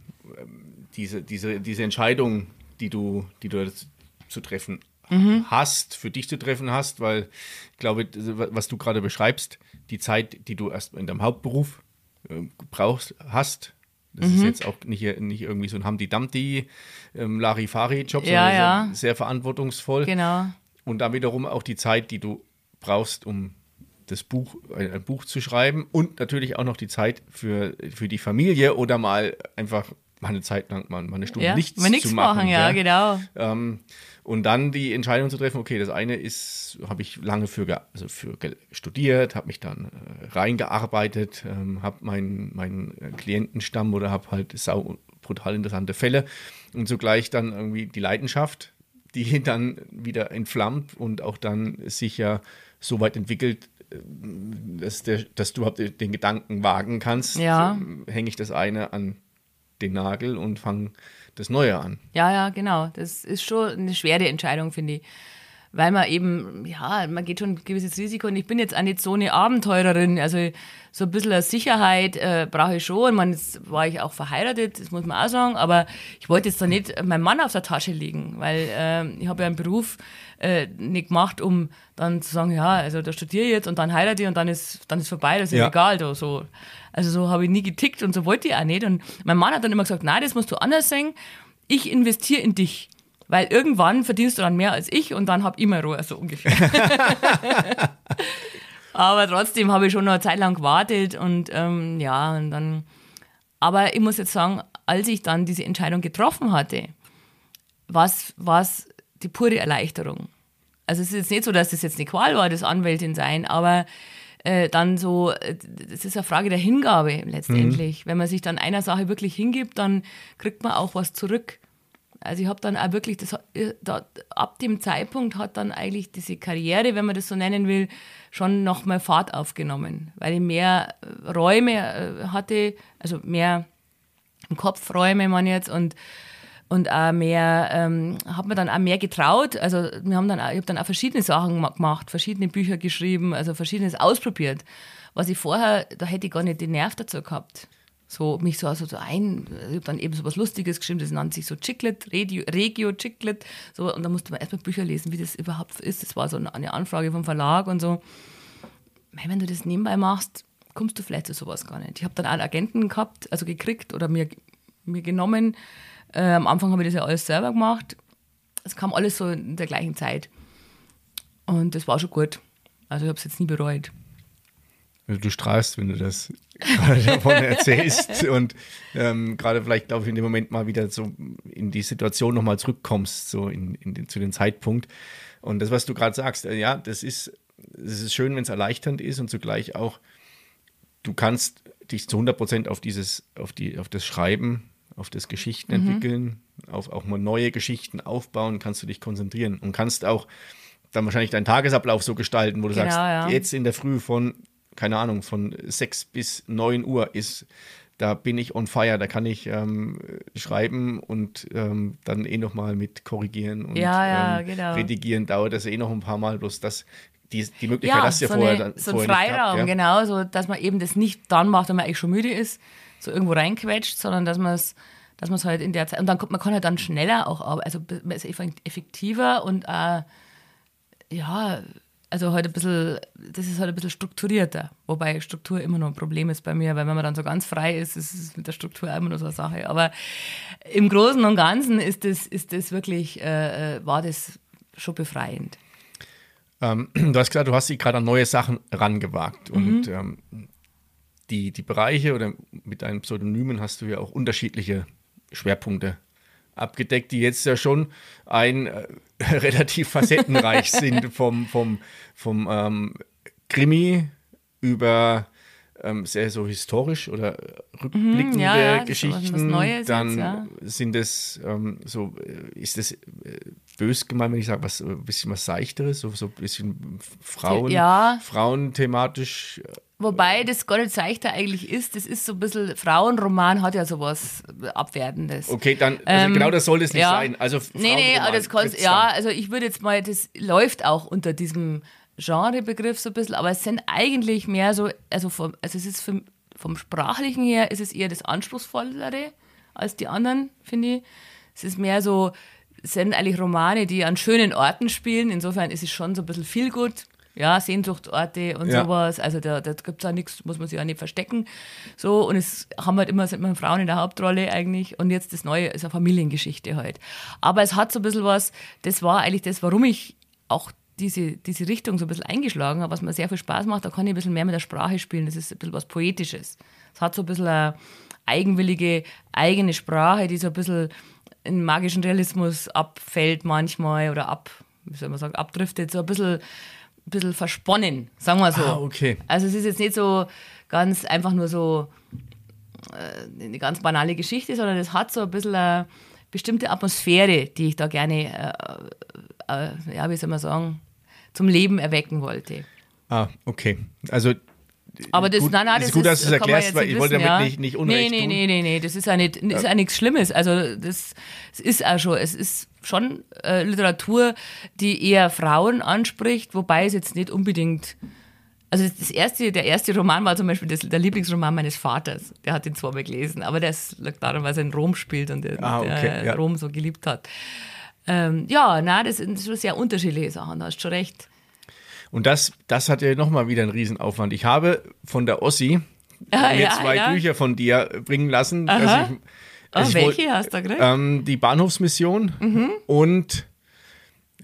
diese, diese, diese Entscheidung, die du, die du zu treffen mhm. hast, für dich zu treffen hast, weil ich glaube, was du gerade beschreibst, die Zeit, die du erst in deinem Hauptberuf äh, brauchst, hast, das mhm. ist jetzt auch nicht, nicht irgendwie so ein Hamdi-Damdi ähm, Larifari-Job, ja, sondern ja. sehr verantwortungsvoll. Genau. Und dann wiederum auch die Zeit, die du brauchst, um das Buch, ein Buch zu schreiben und natürlich auch noch die Zeit für, für die Familie oder mal einfach mal eine Zeit lang mal, mal eine Stunde ja, nichts, nichts zu machen. machen ja, ja. genau. Ähm, und dann die Entscheidung zu treffen, okay, das eine ist, habe ich lange für, also für studiert, habe mich dann äh, reingearbeitet, ähm, habe meinen mein Klientenstamm oder habe halt sau brutal interessante Fälle und zugleich dann irgendwie die Leidenschaft, die dann wieder entflammt und auch dann sich ja so weit entwickelt, äh, dass, der, dass du überhaupt den Gedanken wagen kannst, ja. hänge ich das eine an den Nagel und fange das Neue an. Ja, ja, genau. Das ist schon eine schwere Entscheidung, finde ich. Weil man eben, ja, man geht schon ein gewisses Risiko und ich bin jetzt auch nicht so eine Abenteurerin. Also so ein bisschen Sicherheit äh, brauche ich schon. Man, jetzt war ich auch verheiratet, das muss man auch sagen. Aber ich wollte jetzt da nicht meinem Mann auf der Tasche liegen, weil äh, ich habe ja einen Beruf äh, nicht gemacht, um dann zu sagen, ja, also da studiere ich jetzt und dann heirate ich und dann ist, dann ist vorbei, das ist ja. egal. Da, so. Also so habe ich nie getickt und so wollte ich auch nicht. Und mein Mann hat dann immer gesagt, nein, das musst du anders sehen. Ich investiere in dich. Weil irgendwann verdienst du dann mehr als ich und dann hab ich mehr Ruhe, so ungefähr. aber trotzdem habe ich schon noch eine Zeit lang gewartet und ähm, ja, und dann. Aber ich muss jetzt sagen, als ich dann diese Entscheidung getroffen hatte, war es die pure Erleichterung. Also es ist jetzt nicht so, dass das jetzt eine Qual war, das Anwältin sein, aber äh, dann so, äh, das ist eine Frage der Hingabe letztendlich. Mhm. Wenn man sich dann einer Sache wirklich hingibt, dann kriegt man auch was zurück. Also ich habe dann auch wirklich, das, äh, da, ab dem Zeitpunkt hat dann eigentlich diese Karriere, wenn man das so nennen will, schon nochmal Fahrt aufgenommen, weil ich mehr Räume hatte, also mehr Kopfräume man jetzt und und auch mehr, ähm, habe mir dann auch mehr getraut. Also wir haben dann auch, ich habe dann auch verschiedene Sachen gemacht, verschiedene Bücher geschrieben, also verschiedenes ausprobiert. Was ich vorher, da hätte ich gar nicht den Nerv dazu gehabt. So, mich so, also so ein, ich habe dann eben so was Lustiges geschrieben, das nannte sich so Chiclet, Regio, Regio Chiclet. So, und da musste man erstmal Bücher lesen, wie das überhaupt ist. Das war so eine Anfrage vom Verlag und so. Wenn du das nebenbei machst, kommst du vielleicht zu sowas gar nicht. Ich habe dann einen Agenten gehabt, also gekriegt oder mir, mir genommen, äh, am Anfang habe ich das ja alles selber gemacht. Es kam alles so in der gleichen Zeit. Und das war schon gut. Also ich habe es jetzt nie bereut. Also du strahlst, wenn du das gerade davon erzählst und ähm, gerade vielleicht, glaube ich, in dem Moment mal wieder so in die Situation nochmal zurückkommst, so in, in den, zu dem Zeitpunkt. Und das, was du gerade sagst, äh, ja, das ist, das ist schön, wenn es erleichternd ist und zugleich auch, du kannst dich zu 100 Prozent auf dieses, auf die, auf das Schreiben auf das Geschichten mhm. entwickeln, auf auch mal neue Geschichten aufbauen, kannst du dich konzentrieren und kannst auch dann wahrscheinlich deinen Tagesablauf so gestalten, wo du genau, sagst, ja. jetzt in der Früh von, keine Ahnung, von 6 bis 9 Uhr ist, da bin ich on fire, da kann ich ähm, schreiben und ähm, dann eh nochmal mit korrigieren und ja, ja, ähm, genau. redigieren dauert das eh noch ein paar Mal, bloß das die, die Möglichkeit ja, hast du ja so vorher eine, dann So ein Freiraum, ja? genau, so dass man eben das nicht dann macht, wenn man eigentlich schon müde ist, so irgendwo reinquetscht, sondern dass man es dass man es halt in der Zeit, und dann man kann halt dann schneller auch arbeiten, also man ist effektiver und äh, ja, also halt ein bisschen, das ist halt ein bisschen strukturierter. Wobei Struktur immer noch ein Problem ist bei mir, weil wenn man dann so ganz frei ist, ist es mit der Struktur immer noch so eine Sache. Aber im Großen und Ganzen ist das, ist das wirklich, äh, äh war das schon befreiend. Ähm, du hast gesagt, du hast dich gerade an neue Sachen rangewagt. Mhm. Und ähm, die, die Bereiche oder mit deinen Pseudonymen hast du ja auch unterschiedliche Schwerpunkte abgedeckt, die jetzt ja schon ein äh, relativ facettenreich sind, vom, vom, vom ähm, Krimi über ähm, sehr so historisch oder rückblickende Mhm, ja, ja, das ist Geschichten. Dann jetzt, ja. sind es ähm, so, äh, ist das äh, bös gemeint, wenn ich sage, was ein bisschen was Seichteres, so, so ein bisschen Frauen, Ja. Frauenthematisch. Wobei das gar nicht seichter eigentlich ist. Das ist so ein bisschen, Frauenroman hat ja sowas Abwertendes. Okay, dann, also Ähm, genau das soll es nicht ja. sein. Also Nee, nee, aber das kannst, ja, also ich würde jetzt mal, das läuft auch unter diesem Genrebegriff so ein bisschen, aber es sind eigentlich mehr so, also vom, also es ist vom, vom Sprachlichen her ist es eher das Anspruchsvollere als die anderen, finde ich. Es ist mehr so, es sind eigentlich Romane, die an schönen Orten spielen, insofern ist es schon so ein bisschen viel gut. Ja, Sehnsuchtsorte und Ja. sowas. Also da, da gibt es auch nichts, muss man sich auch nicht verstecken. So, und es haben halt immer, sind immer Frauen in der Hauptrolle eigentlich. Und jetzt das Neue ist eine Familiengeschichte halt. Aber es hat so ein bisschen was, das war eigentlich das, warum ich auch diese, diese Richtung so ein bisschen eingeschlagen habe, was mir sehr viel Spaß macht. Da kann ich ein bisschen mehr mit der Sprache spielen. Das ist ein bisschen was Poetisches. Es hat so ein bisschen eine eigenwillige, eigene Sprache, die so ein bisschen in magischen Realismus abfällt manchmal oder ab, wie soll man sagen, abdriftet. So ein bisschen, ein bisschen versponnen, sagen wir so. Ah, okay. Also es ist jetzt nicht so ganz einfach nur so äh, eine ganz banale Geschichte, sondern es hat so ein bisschen eine bestimmte Atmosphäre, die ich da gerne, äh, äh, ja, wie soll man sagen, zum Leben erwecken wollte. Ah, okay. Also Aber das, Gut, nein, nein, ist das gut, dass du es erklärst, weil ich wollte damit ja. nicht- nicht Unrecht Nee, nee, nee, nee, nee, das ist ja nicht, das ist ja nichts Schlimmes. Also das, es ist auch schon, es ist schon äh, Literatur, die eher Frauen anspricht, wobei es jetzt nicht unbedingt also das erste, der erste Roman war zum Beispiel das, der Lieblingsroman meines Vaters. Der hat ihn zweimal gelesen, aber das liegt daran, weil er in Rom spielt und der, Ah, okay, der ja. Rom so geliebt hat. Ähm, ja, na, das sind schon sehr unterschiedliche Sachen, da hast du schon recht. Und das, das hat ja nochmal wieder einen Riesenaufwand. Ich habe von der Ossi Ah, mir ja, zwei ja. Bücher von dir bringen lassen. Aha. ich, dass ich welche wohl- hast du gekriegt? Ähm, die Bahnhofsmission Mhm. und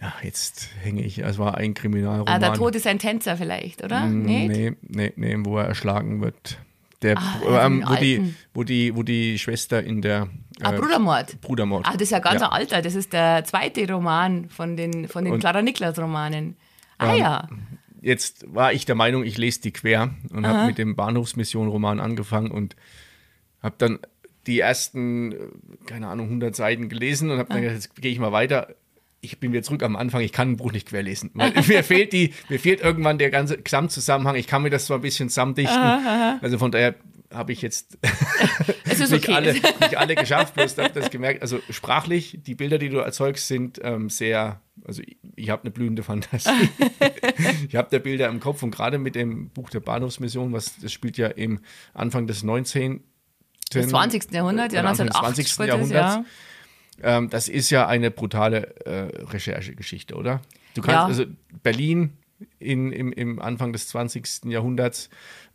ja, jetzt hänge ich, es war ein Kriminalroman. ah, der Tod ist ein Tänzer vielleicht, oder? Mm, Nicht? Nee, nee, nee, wo er erschlagen wird. Der, Ah, ähm, wo, die, wo, die, wo die Schwester in der Ah, äh, Brudermord. Brudermord. Ah, das ist ja ganz Ja. ein alter. Das ist der zweite Roman von den, von den Und- Clara Niklas-Romanen. Ah Ähm, ja. jetzt war ich der Meinung, ich lese die quer und habe mit dem Bahnhofsmission-Roman angefangen und habe dann die ersten, äh, keine Ahnung, 100 Seiten gelesen und habe Ah. dann gedacht, jetzt gehe ich mal weiter. Ich bin wieder zurück am Anfang, ich kann ein Buch nicht querlesen. Weil mir, fehlt die, mir fehlt irgendwann der ganze Gesamtzusammenhang. Ich kann mir das zwar ein bisschen zusammendichten. Also von daher habe ich jetzt nicht, okay. alle, nicht alle geschafft, bloß habe das gemerkt. Also sprachlich, die Bilder, die du erzeugst, sind ähm, sehr, also ich, ich habe eine blühende Fantasie. ich habe da Bilder im Kopf und gerade mit dem Buch der Bahnhofsmission, was das spielt ja im Anfang des 19. Des 20. Jahrhundert, ja, oder Anfang des 1980 20. spielt das, Jahrhunderts. ja. Ähm, das ist ja eine brutale äh, Recherchegeschichte, oder? Du kannst Ja. also Berlin in, im, im Anfang des 20. Jahrhunderts,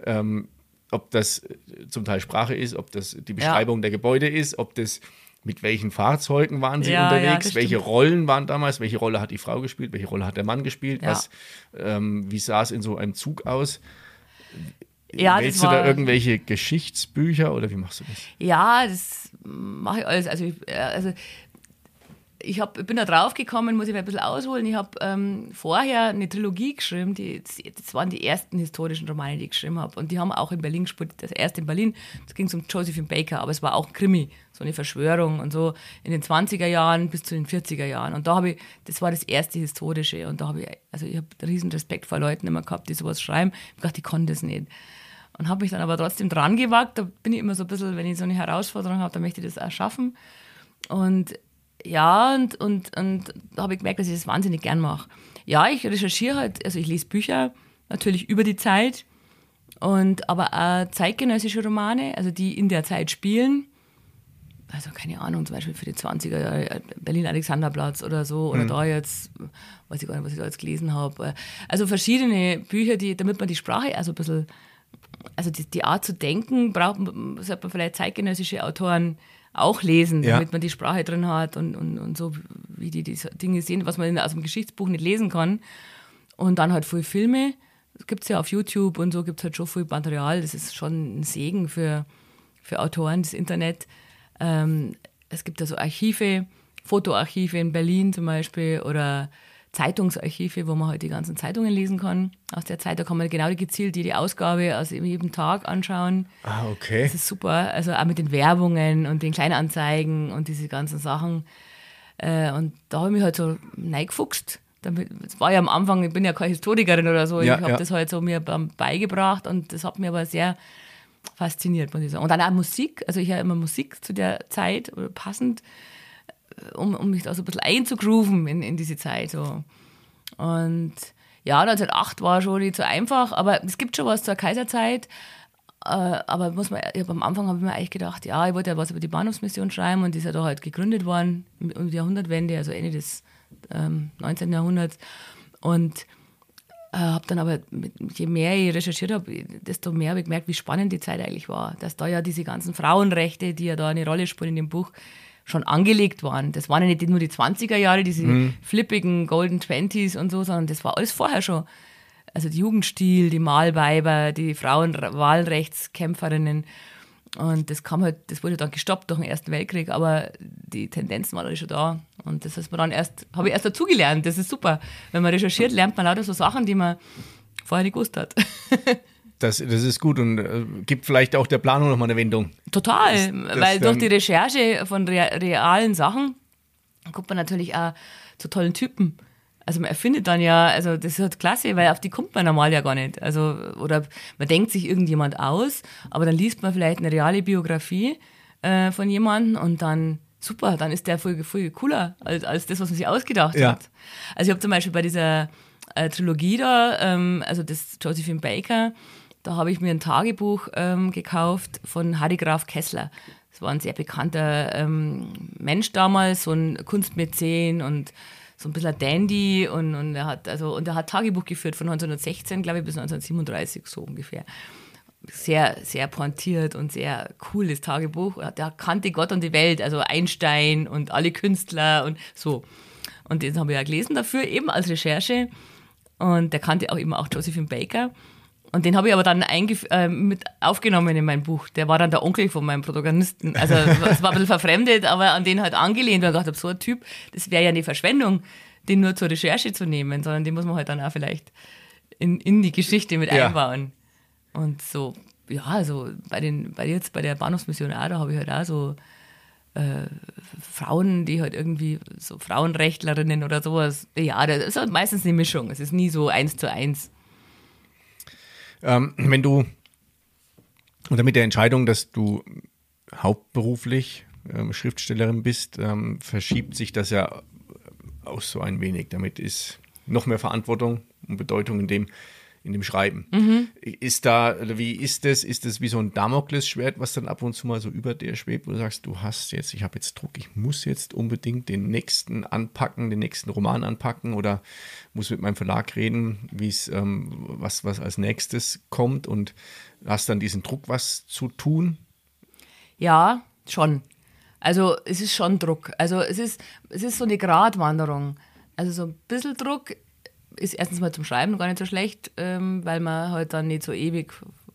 ähm, ob das äh, zum Teil Sprache ist, ob das die Beschreibung der Gebäude ist, ob das mit welchen Fahrzeugen waren sie Ja, ja, unterwegs, das welche. Rollen waren damals, welche Rolle hat die Frau gespielt, welche Rolle hat der Mann gespielt, Ja. was, ähm, wie sah es in so einem Zug aus? Ja, das Wählst du da irgendwelche Geschichtsbücher oder wie machst du das? Ja, das mache ich alles. Also äh, also ich hab, bin da drauf gekommen, muss ich mal ein bisschen ausholen. Ich habe ähm, vorher eine Trilogie geschrieben, die, das waren die ersten historischen Romane, die ich geschrieben habe. Und die haben auch in Berlin gespielt. Das erste in Berlin, das ging um Josephine Baker, aber es war auch ein Krimi, so eine Verschwörung und so in den 20er Jahren bis zu den 40er Jahren. Und da habe ich, das war das erste historische. Und da habe ich, also ich habe riesen Respekt vor Leuten immer gehabt, die sowas schreiben. Ich hab gedacht, die konnten das nicht. Und habe mich dann aber trotzdem dran gewagt. Da bin ich immer so ein bisschen, wenn ich so eine Herausforderung habe, dann möchte ich das auch schaffen. Und ja, und, und, und da habe ich gemerkt, dass ich das wahnsinnig gern mache. Ja, ich recherchiere halt, also ich lese Bücher natürlich über die Zeit, und aber auch zeitgenössische Romane, also die in der Zeit spielen. Also keine Ahnung, zum Beispiel für die 20er Jahre Berlin-Alexanderplatz oder so, oder da jetzt, weiß ich gar nicht, was ich da jetzt gelesen habe. Also verschiedene Bücher, die, damit man die Sprache also ein bisschen also die, die Art zu denken braucht man, sollte man vielleicht zeitgenössische Autoren auch lesen, Ja. damit man die Sprache drin hat und, und, und so, wie die diese Dinge sehen, was man aus dem Geschichtsbuch nicht lesen kann. Und dann halt viel Filme. Das gibt es ja auf YouTube und so gibt es halt schon viel Material. Das ist schon ein Segen für, für Autoren, das Internet. Ähm, es gibt da so Archive, Fotoarchive in Berlin zum Beispiel oder Zeitungsarchive, wo man halt die ganzen Zeitungen lesen kann. Aus der Zeit, da kann man genau gezielt jede Ausgabe aus jedem Tag anschauen. Ah, okay. Das ist super. Also auch mit den Werbungen und den Kleinanzeigen und diese ganzen Sachen. Äh, und da habe ich mich halt so reingefuchst. Es war ja am Anfang, ich bin ja keine Historikerin oder so, Ja, ich habe ja. das halt so mir beigebracht und das hat mir aber sehr fasziniert, muss ich sagen. Und dann auch Musik, also ich höre immer Musik zu der Zeit, passend, um, um mich da so ein bisschen einzugrooven in, in diese Zeit. So. Und ja, 1908 war schon nicht so einfach, aber es gibt schon was zur Kaiserzeit. Äh, aber muss man, ich am Anfang habe ich mir eigentlich gedacht, ja, ich wollte ja was über die Bahnhofsmission schreiben und die ist ja da halt gegründet worden um um die Jahrhundertwende, also Ende des ähm, 19. Jahrhunderts. Und äh, habe dann aber, mit, je mehr ich recherchiert habe, desto mehr habe ich gemerkt, wie spannend die Zeit eigentlich war. Dass da ja diese ganzen Frauenrechte, die ja da eine Rolle spielen in dem Buch, schon angelegt waren. Das waren ja nicht nur die 20er Jahre, diese flippigen Golden Twenties und so, sondern das war alles vorher schon. Also die Jugendstil, die Malweiber, die Frauenwahlrechtskämpferinnen. Und das kam halt, das wurde dann gestoppt durch den Ersten Weltkrieg, aber die Tendenzen waren alle schon da. Und das ist mir dann erst, habe ich erst dazugelernt. Das ist super. Wenn man recherchiert, lernt man lauter so Sachen, die man vorher nicht gewusst hat. Das, das ist gut und äh, gibt vielleicht auch der Planung nochmal eine Wendung. Total, das weil durch die Recherche von rea- realen Sachen kommt man natürlich auch zu tollen Typen. Also man erfindet dann ja, also das ist halt klasse, weil auf die kommt man normal ja gar nicht. Also, oder man denkt sich irgendjemand aus, aber dann liest man vielleicht eine reale Biografie äh, von jemandem und dann, super, dann ist der viel, viel cooler als, als das, was man sich ausgedacht Ja. hat. Also ich habe zum Beispiel bei dieser äh, Trilogie da, ähm, also das Josephine Baker, da habe ich mir ein Tagebuch ähm, gekauft von Harry Graf Kessler. Das war ein sehr bekannter ähm, Mensch damals, so ein Kunstmäzen und so ein bisschen Dandy und, und er hat also und er hat Tagebuch geführt von 1916, glaube ich, bis 1937 so ungefähr. Sehr, sehr pointiert und sehr cooles Tagebuch. Der kannte Gott und die Welt, also Einstein und alle Künstler und so. Und den habe ich ja gelesen dafür, eben als Recherche. Und der kannte auch eben auch Josephine Baker. Und den habe ich aber dann äh, mit aufgenommen in mein Buch. Der war dann der Onkel von meinem Protagonisten. Also es war ein bisschen verfremdet, aber an den halt angelehnt. Und ich gedacht habe, so ein Typ, das wäre ja eine Verschwendung, den nur zur Recherche zu nehmen, sondern den muss man halt dann auch vielleicht in, in die Geschichte mit Ja. einbauen. Und so, ja, also bei den, bei jetzt bei der Bahnhofsmission auch, da habe ich halt auch so äh, Frauen, die halt irgendwie so Frauenrechtlerinnen oder sowas. Ja, das ist halt meistens eine Mischung. Es ist nie so eins zu eins. Ähm, wenn du, oder mit der Entscheidung, dass du hauptberuflich ähm, Schriftstellerin bist, ähm, verschiebt sich das ja auch so ein wenig. Damit ist noch mehr Verantwortung und Bedeutung in dem, in dem Schreiben. Ist da, wie ist das? Ist das wie so ein Damoklesschwert, was dann ab und zu mal so über dir schwebt, wo du sagst, du hast jetzt, ich habe jetzt Druck, ich muss jetzt unbedingt den nächsten anpacken, den nächsten Roman anpacken oder muss mit meinem Verlag reden, wie es, ähm, was, was als nächstes kommt und hast dann diesen Druck, was zu tun? Ja, schon. Also es ist schon Druck. Also es ist, es ist so eine Gratwanderung. Also so ein bisschen Druck ist erstens mal zum Schreiben gar nicht so schlecht, ähm, weil man halt dann nicht so ewig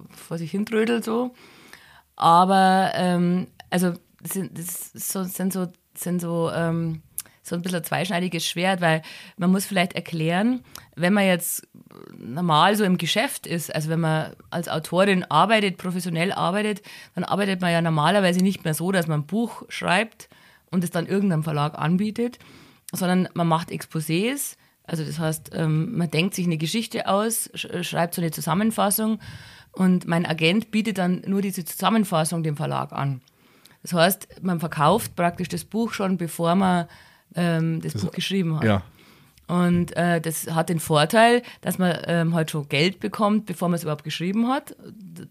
vor sich hintrödelt so. Aber ähm, also das sind, das so, sind so, sind so, ähm, so ein bisschen ein zweischneidiges Schwert, weil man muss vielleicht erklären, wenn man jetzt normal so im Geschäft ist, also wenn man als Autorin arbeitet, professionell arbeitet, dann arbeitet man ja normalerweise nicht mehr so, dass man ein Buch schreibt und es dann irgendeinem Verlag anbietet, sondern man macht Exposés, also das heißt, ähm, man denkt sich eine Geschichte aus, sch- schreibt so eine Zusammenfassung und mein Agent bietet dann nur diese Zusammenfassung dem Verlag an. Das heißt, man verkauft praktisch das Buch schon, bevor man ähm, das, Buch geschrieben hat. Ja. Und äh, das hat den Vorteil, dass man ähm, halt schon Geld bekommt, bevor man es überhaupt geschrieben hat,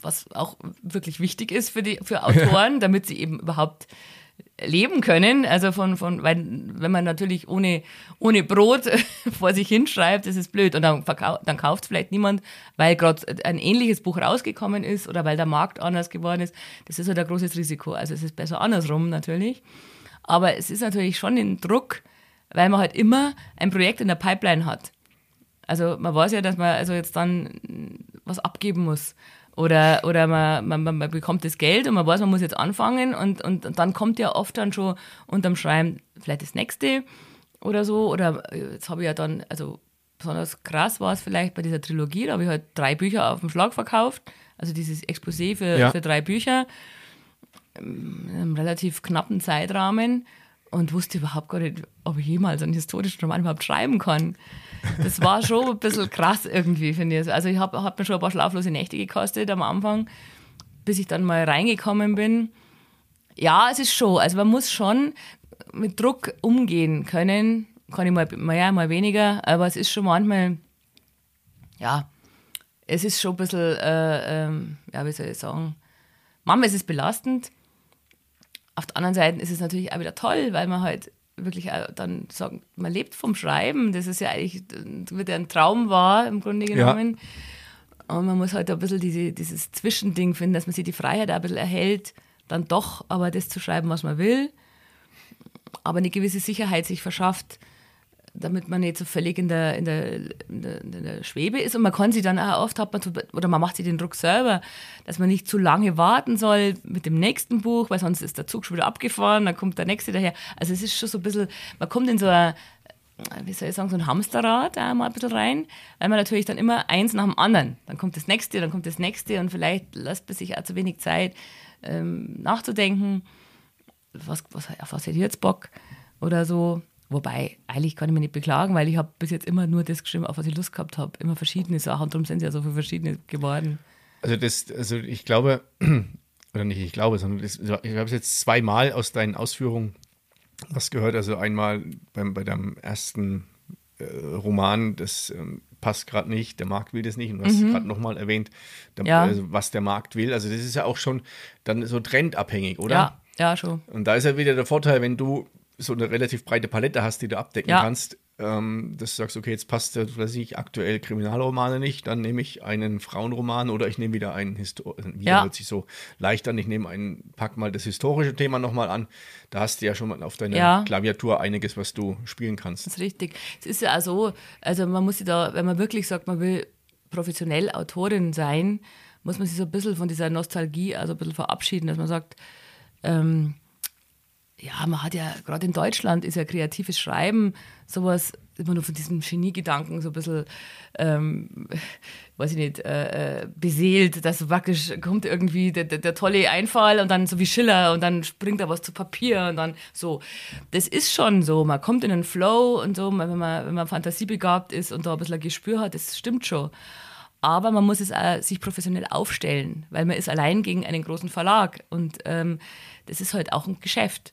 was auch wirklich wichtig ist für die für Autoren, damit sie eben überhaupt leben können. Also von, von weil wenn man natürlich ohne, ohne Brot vor sich hinschreibt, das ist blöd. Und dann, dann kauft es vielleicht niemand, weil gerade ein ähnliches Buch rausgekommen ist oder weil der Markt anders geworden ist. Das ist halt ein großes Risiko. Also es ist besser andersrum natürlich. Aber es ist natürlich schon ein Druck, weil man halt immer ein Projekt in der Pipeline hat. Also man weiß ja, dass man also jetzt dann was abgeben muss. Oder, oder man, man, man bekommt das Geld und man weiß, man muss jetzt anfangen und, und, und dann kommt ja oft dann schon unterm Schreiben vielleicht das nächste. oder so. Oder äh, jetzt habe ich ja dann, also besonders krass war es vielleicht bei dieser Trilogie, da habe ich halt drei Bücher auf dem Schlag verkauft. Also dieses Exposé für, Ja. für drei Bücher in einem relativ knappen Zeitrahmen und wusste überhaupt gar nicht, ob ich jemals einen historischen Roman überhaupt schreiben kann. Das war schon ein bisschen krass irgendwie, finde ich. Also ich habe hab mir schon ein paar schlaflose Nächte gekostet am Anfang, bis ich dann mal reingekommen bin. Ja, es ist schon. Also man muss schon mit Druck umgehen können. Kann ich mal mehr, mal weniger. Aber es ist schon manchmal, ja, es ist schon ein bisschen, äh, ähm, ja, wie soll ich sagen, manchmal ist es belastend. Auf der anderen Seite ist es natürlich auch wieder toll, weil man halt wirklich dann sagt, man lebt vom Schreiben. Das ist ja eigentlich, das wird ja ein Traum wahr im Grunde genommen. Und man muss halt ein bisschen diese, dieses Zwischending finden, dass man sich die Freiheit auch ein bisschen erhält, dann doch aber das zu schreiben, was man will, aber eine gewisse Sicherheit sich verschafft, damit man nicht so völlig in der, in der, in der, in der Schwebe ist. Und man kann sie dann auch oft, hat man so, oder man macht sich den Druck selber, dass man nicht zu lange warten soll mit dem nächsten Buch, weil sonst ist der Zug schon wieder abgefahren, dann kommt der nächste daher. Also es ist schon so ein bisschen, man kommt in so ein, wie soll ich sagen, so ein Hamsterrad auch mal ein bisschen rein, weil man natürlich dann immer eins nach dem anderen, dann kommt das nächste, dann kommt das nächste und vielleicht lässt man sich auch zu wenig Zeit ähm, nachzudenken, was, was, auf was hätte ich jetzt Bock oder so. Wobei, eigentlich kann ich mich nicht beklagen, weil ich habe bis jetzt immer nur das geschrieben, auf was ich Lust gehabt habe. Immer verschiedene Sachen und darum sind es ja so viele verschiedene geworden. Also das, also ich glaube, oder nicht ich glaube, sondern das, ich habe es jetzt zweimal aus deinen Ausführungen was gehört. Also einmal beim, bei deinem ersten äh, Roman, das ähm, passt gerade nicht, der Markt will das nicht. Und du hast gerade nochmal erwähnt, der, Mhm. Ja. also, was der Markt will. Also das ist ja auch schon dann so trendabhängig, oder? Ja, ja, schon. Und da ist ja wieder der Vorteil, wenn du so eine relativ breite Palette hast, die du abdecken Ja. kannst, ähm, dass du sagst, okay, jetzt passt, äh, weiß ich, aktuell Kriminalromane nicht, dann nehme ich einen Frauenroman oder ich nehme wieder einen Histor wieder Ja. hört sich so leicht an, ich nehme einen, pack mal das historische Thema nochmal an. Da hast du ja schon mal auf deiner Ja. Klaviatur einiges, was du spielen kannst. Das ist richtig. Es ist ja auch so, also man muss sich da, wenn man wirklich sagt, man will professionell Autorin sein, muss man sich so ein bisschen von dieser Nostalgie also ein bisschen verabschieden, dass man sagt, ähm, ja, man hat ja, gerade in Deutschland ist ja kreatives Schreiben sowas, immer nur von diesem Geniegedanken so ein bisschen, ähm, weiß ich nicht, äh, äh, beseelt, dass praktisch kommt irgendwie der, der, der tolle Einfall und dann so wie Schiller und dann springt da was zu Papier und dann so. Das ist schon so, man kommt in einen Flow und so, wenn man, wenn man fantasiebegabt ist und da ein bisschen ein Gespür hat, das stimmt schon. Aber man muss es auch sich professionell aufstellen, weil man ist allein gegen einen großen Verlag und ähm, das ist halt auch ein Geschäft.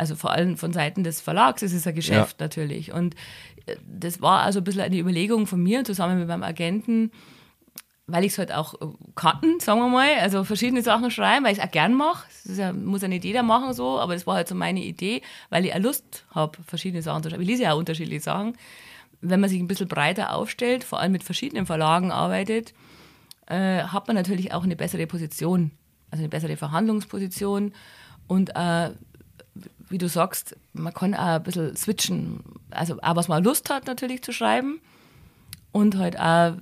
Also vor allem von Seiten des Verlags ist es ein Geschäft natürlich. Und äh, das war also ein bisschen eine Überlegung von mir zusammen mit meinem Agenten, weil ich es halt auch äh, kann, sagen wir mal, also verschiedene Sachen schreiben, weil ich es auch gern mache. Das ist ja, muss ja nicht jeder machen so, aber das war halt so meine Idee, weil ich auch Lust habe, verschiedene Sachen zu schreiben. Ich lese ja auch unterschiedliche Sachen. Wenn man sich ein bisschen breiter aufstellt, vor allem mit verschiedenen Verlagen arbeitet, äh, hat man natürlich auch eine bessere Position, also eine bessere Verhandlungsposition und äh, wie du sagst, man kann auch ein bisschen switchen, also auch was man Lust hat natürlich zu schreiben und halt auch,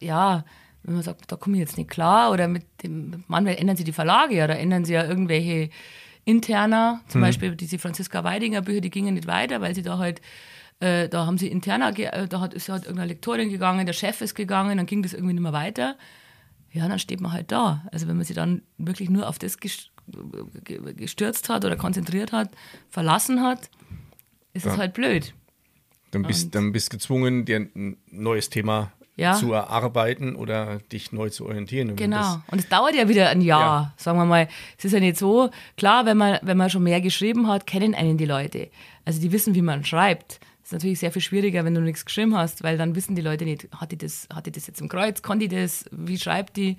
ja, wenn man sagt, da komme ich jetzt nicht klar oder mit dem, manchmal ändern sie die Verlage ja, da ändern sie ja irgendwelche interner, zum Beispiel diese Franziska Weidinger Bücher, die gingen nicht weiter, weil sie da halt äh, da haben sie interner, äh, da hat, ist halt irgendeine Lektorin gegangen, der Chef ist gegangen, dann ging das irgendwie nicht mehr weiter. Ja, dann steht man halt da. Also wenn man sich dann wirklich nur auf das gestürzt hat oder konzentriert hat, verlassen hat, ist es Ja. halt blöd. Dann bist, Und- dann bist gezwungen, dir ein neues Thema Ja. zu erarbeiten oder dich neu zu orientieren. Und Genau. Und es dauert ja wieder ein Jahr, Ja. sagen wir mal. Es ist ja nicht so, klar, wenn man, wenn man schon mehr geschrieben hat, kennen einen die Leute. Also die wissen, wie man schreibt. Das ist natürlich sehr viel schwieriger, wenn du nichts geschrieben hast, weil dann wissen die Leute nicht, hat die das, hat die das jetzt im Kreuz, kann die das, wie schreibt die?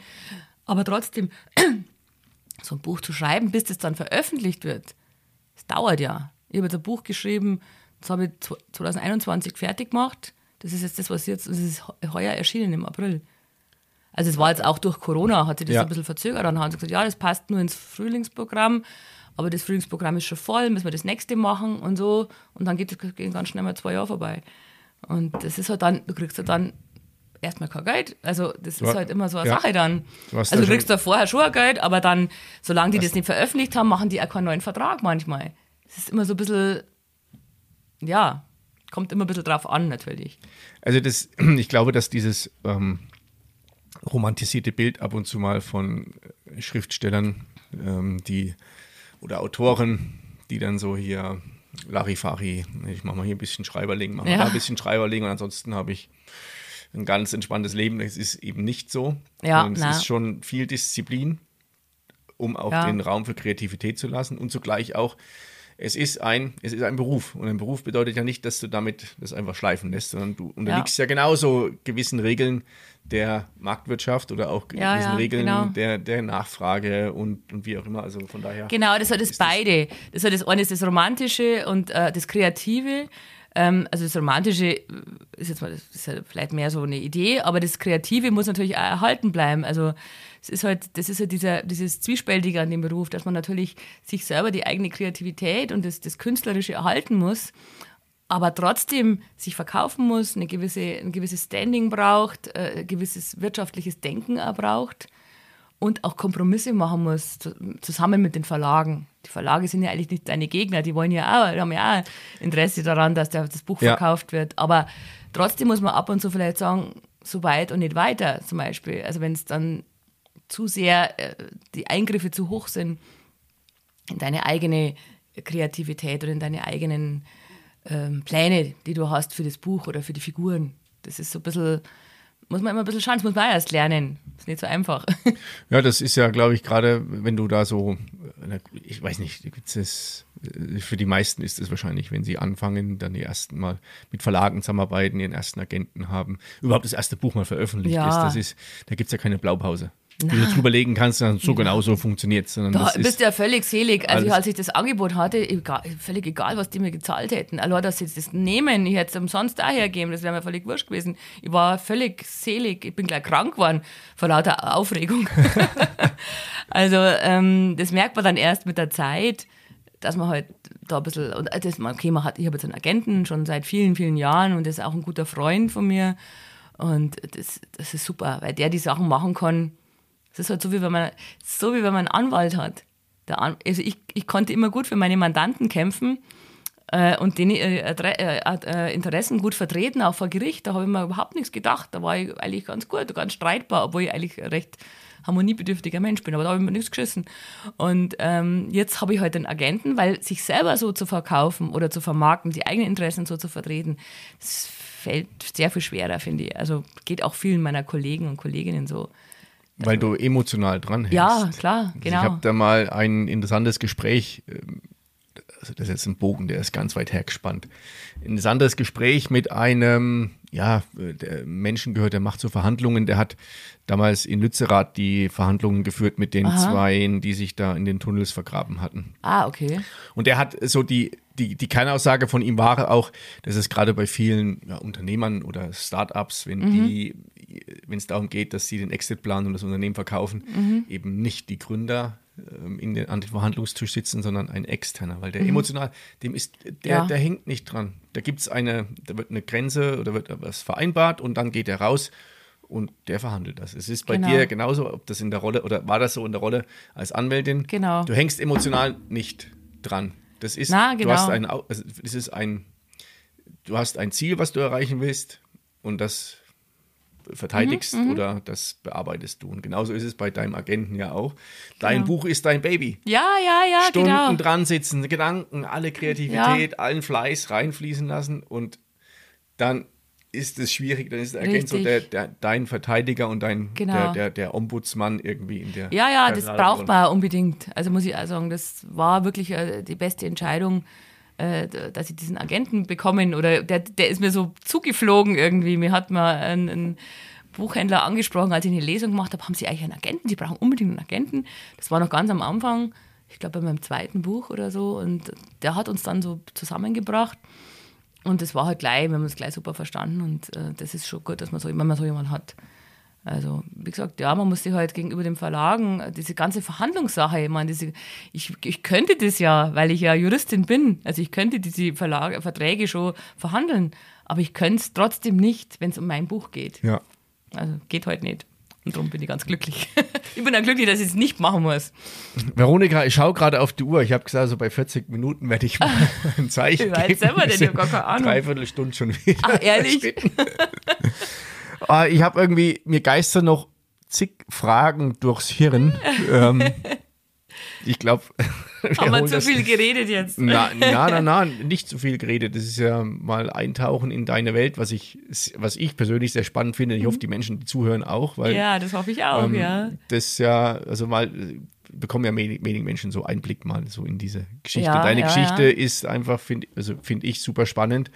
Aber trotzdem, so ein Buch zu schreiben, bis das dann veröffentlicht wird, das dauert ja. Ich habe jetzt ein Buch geschrieben, das habe ich 2021 fertig gemacht. Das ist jetzt das, was jetzt, das ist heuer erschienen im April. Also es war jetzt auch durch Corona, hat sich das Ja. ein bisschen verzögert. Dann haben sie gesagt, ja, das passt nur ins Frühlingsprogramm, aber das Frühlingsprogramm ist schon voll, müssen wir das nächste machen und so. Und dann geht es gehen ganz schnell mal zwei Jahre vorbei. Und das ist halt dann, du kriegst halt dann erstmal kein Geld. Also das ist ha- halt immer so eine ja. Sache dann. Du also du kriegst da vorher schon ein Geld, aber dann, solange die das nicht veröffentlicht haben, machen die auch keinen neuen Vertrag manchmal. Es ist immer so ein bisschen, ja, kommt immer ein bisschen drauf an, natürlich. Also das, ich glaube, dass dieses ähm, romantisierte Bild ab und zu mal von äh, Schriftstellern, ähm, die oder Autoren, die dann so hier Larifari, ich mache mal hier ein bisschen Schreiberling, mache Ja. mal da ein bisschen Schreiberling und ansonsten habe ich ein ganz entspanntes Leben. Das ist eben nicht so. Ja, es na. ist schon viel Disziplin, um auch Ja. den Raum für Kreativität zu lassen und zugleich auch, es ist ein, es ist ein Beruf. Und ein Beruf bedeutet ja nicht, dass du damit das einfach schleifen lässt, sondern du unterliegst ja, genauso gewissen Regeln der Marktwirtschaft oder auch gewissen Ja, ja, Regeln genau. der, der Nachfrage und, und wie auch immer. Also von daher. Genau, das hat das beide. Das hat das eine ist das Romantische und äh, das Kreative. Ähm, also das Romantische äh, ist jetzt mal, das ist ja vielleicht mehr so eine Idee, aber das Kreative muss natürlich auch erhalten bleiben. Also es ist halt, das ist halt dieser, dieses Zwiespältige an dem Beruf, dass man natürlich sich selber die eigene Kreativität und das, das Künstlerische erhalten muss, aber trotzdem sich verkaufen muss, eine gewisse, ein gewisses Standing braucht, äh, gewisses wirtschaftliches Denken auch braucht und auch Kompromisse machen muss, zu- zusammen mit den Verlagen. Die Verlage sind ja eigentlich nicht deine Gegner, die wollen ja auch, haben ja auch Interesse daran, dass das Buch Ja. verkauft wird. Aber trotzdem muss man ab und zu vielleicht sagen, so weit und nicht weiter, zum Beispiel. Also wenn es dann zu sehr, äh, die Eingriffe zu hoch sind in deine eigene Kreativität oder in deine eigenen ähm, Pläne, die du hast für das Buch oder für die Figuren. Das ist so ein bisschen, muss man immer ein bisschen schauen, das muss man erst lernen. ist nicht so einfach. Ja, das ist ja, glaube ich, gerade, wenn du da so, ich weiß nicht, das, äh, für die meisten ist es wahrscheinlich, wenn sie anfangen, dann die ersten Mal mit Verlagen zusammenarbeiten, ihren ersten Agenten haben, überhaupt das erste Buch mal veröffentlicht Ja. ist, das ist, da gibt es ja keine Blaupause. Die du drüber legen kannst, dann so genau so funktioniert Da das bist ist, du ja völlig selig. Also, als ich das Angebot hatte, egal, völlig egal, was die mir gezahlt hätten. Allein, dass sie das nehmen, ich hätte es umsonst da hergeben, das wäre mir völlig wurscht gewesen. Ich war völlig selig. Ich bin gleich krank geworden vor lauter Aufregung. also, ähm, das merkt man dann erst mit der Zeit, dass man halt da ein bisschen, und das, okay, man hat, ich habe jetzt einen Agenten schon seit vielen, vielen Jahren und das ist auch ein guter Freund von mir. Und das, das ist super, weil der die Sachen machen kann. Es ist halt so, wie wenn man, so wie wenn man einen Anwalt hat. An also ich, ich konnte immer gut für meine Mandanten kämpfen äh, und ihre Adre- äh, äh, Interessen gut vertreten, auch vor Gericht. Da habe ich mir überhaupt nichts gedacht. Da war ich eigentlich ganz gut, ganz streitbar, obwohl ich eigentlich recht harmoniebedürftiger Mensch bin. Aber da habe ich mir nichts geschissen. Und ähm, jetzt habe ich halt einen Agenten, weil sich selber so zu verkaufen oder zu vermarkten, die eigenen Interessen so zu vertreten, das fällt sehr viel schwerer, finde ich. Also geht auch vielen meiner Kollegen und Kolleginnen so. Weil du emotional dran hängst. Ja, klar, Also genau. Ich habe da mal ein interessantes Gespräch, ähm, also das ist jetzt ein Bogen, der ist ganz weit hergespannt. Ein interessantes Gespräch mit einem, ja, der Menschen gehört, der macht so Verhandlungen, der hat damals in Lützerath die Verhandlungen geführt mit den Aha. Zweien, die sich da in den Tunnels vergraben hatten. Ah, okay. Und der hat so die, die, die Kernaussage von ihm war auch, dass es gerade bei vielen ja, Unternehmern oder Startups, wenn die, wenn es darum geht, dass sie den Exitplan und das Unternehmen verkaufen, eben nicht die Gründer in den, an den Verhandlungstisch sitzen, sondern ein externer, weil der emotional, dem ist, der, Ja. der hängt nicht dran. Da gibt es eine, da wird eine Grenze oder wird was vereinbart und dann geht er raus und der verhandelt das. Es ist bei Genau. dir genauso, ob das in der Rolle oder war das so in der Rolle als Anwältin? Genau. Du hängst emotional nicht dran. Das ist, Na, du genau. hast ein, Au- also es ist ein, du hast ein Ziel, was du erreichen willst und das verteidigst Mhm, oder das bearbeitest du. Und genauso ist es bei deinem Agenten ja auch. Dein Buch ist dein Baby. Ja, ja, ja, Stunden genau. dran sitzen, Gedanken, alle Kreativität, allen Fleiß reinfließen lassen und dann ist es schwierig, dann ist der Agent so der, der, dein Verteidiger und dein Genau. der, der, der Ombudsmann irgendwie in der Ja, ja, das braucht man unbedingt. Also muss ich auch sagen, das war wirklich äh, die beste Entscheidung, äh, dass ich diesen Agenten bekommen oder der, der ist mir so zugeflogen irgendwie. Mir hat mal ein, ein Buchhändler angesprochen, als ich eine Lesung gemacht habe, haben Sie eigentlich einen Agenten? Sie brauchen unbedingt einen Agenten. Das war noch ganz am Anfang, ich glaube bei meinem zweiten Buch oder so und der hat uns dann so zusammengebracht. Und das war halt gleich, wir haben uns gleich super verstanden und äh, das ist schon gut, dass man so, wenn man so jemanden hat. Also, wie gesagt, ja, man muss sich halt gegenüber den Verlagen, äh, diese ganze Verhandlungssache, ich meine, diese, ich, ich könnte das ja, weil ich ja Juristin bin. Also ich könnte diese Verlage, Verträge schon verhandeln, aber ich könnte es trotzdem nicht, wenn es um mein Buch geht. Ja. Also geht halt nicht. Und darum bin ich ganz glücklich. ich bin dann glücklich, dass ich es nicht machen muss. Veronika, ich schaue gerade auf die Uhr. Ich habe gesagt, so bei 40 Minuten werde ich mal ein Zeichen Wie weit sind wir denn? Ich hab gar keine Ahnung. Dreiviertel Stunde schon wieder. Ach, ehrlich? Ah, ich habe irgendwie, mir geistern noch zig Fragen durchs Hirn. ähm, ich glaube, Haben wir zu viel geredet jetzt? Na, na, na, nicht zu viel geredet. Das ist ja mal Eintauchen in deine Welt, was ich, was ich persönlich sehr spannend finde. Ich hoffe, die Menschen, die zuhören, auch, weil Ja, das hoffe ich auch, ähm, ja. das ja, also mal äh, bekommen ja wenig Menschen so Einblick mal so in diese Geschichte. Ja, Deine ja, Geschichte ja. ist einfach, finde also find ich, super spannend.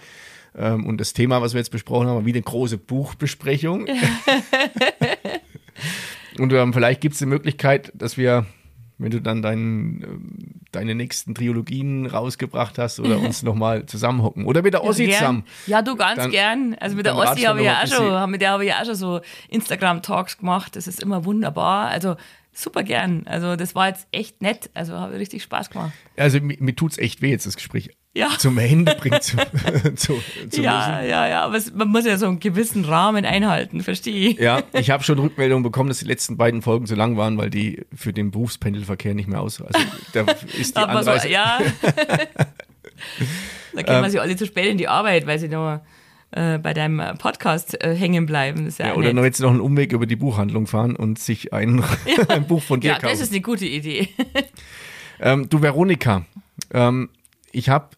Ähm, und das Thema, was wir jetzt besprochen haben, war wie eine große Buchbesprechung. und ähm, vielleicht gibt es eine Möglichkeit, dass wir, wenn du dann dein, ähm, deine nächsten Trilogien rausgebracht hast oder uns nochmal zusammenhocken. Oder mit der Ossi Gern. zusammen. Ja, du ganz Dann- gern. Also mit der Ossi habe ich ja auch schon, mit der habe ich ja auch schon so Instagram-Talks gemacht. Das ist immer wunderbar. Also super gern. Also das war jetzt echt nett. Also habe richtig Spaß gemacht. Also mir, mir tut es echt weh, jetzt das Gespräch Ja. zum Ende bringt zu, zu, zu ja, müssen. ja, ja, aber es, man muss ja so einen gewissen Rahmen einhalten, verstehe ich. Ja, ich habe schon Rückmeldungen bekommen, dass die letzten beiden Folgen zu lang waren, weil die für den Berufspendelverkehr nicht mehr aus. Also da ist die man so, Anreise. ja. da kennen wir sie alle zu spät in die Arbeit, weil sie noch äh, bei deinem Podcast äh, hängen bleiben. Ja, Ja, oder noch jetzt noch einen Umweg über die Buchhandlung fahren und sich ein, ein Buch von dir Ja, kaufen. das ist eine gute Idee. Ähm, du Veronika, ähm, ich habe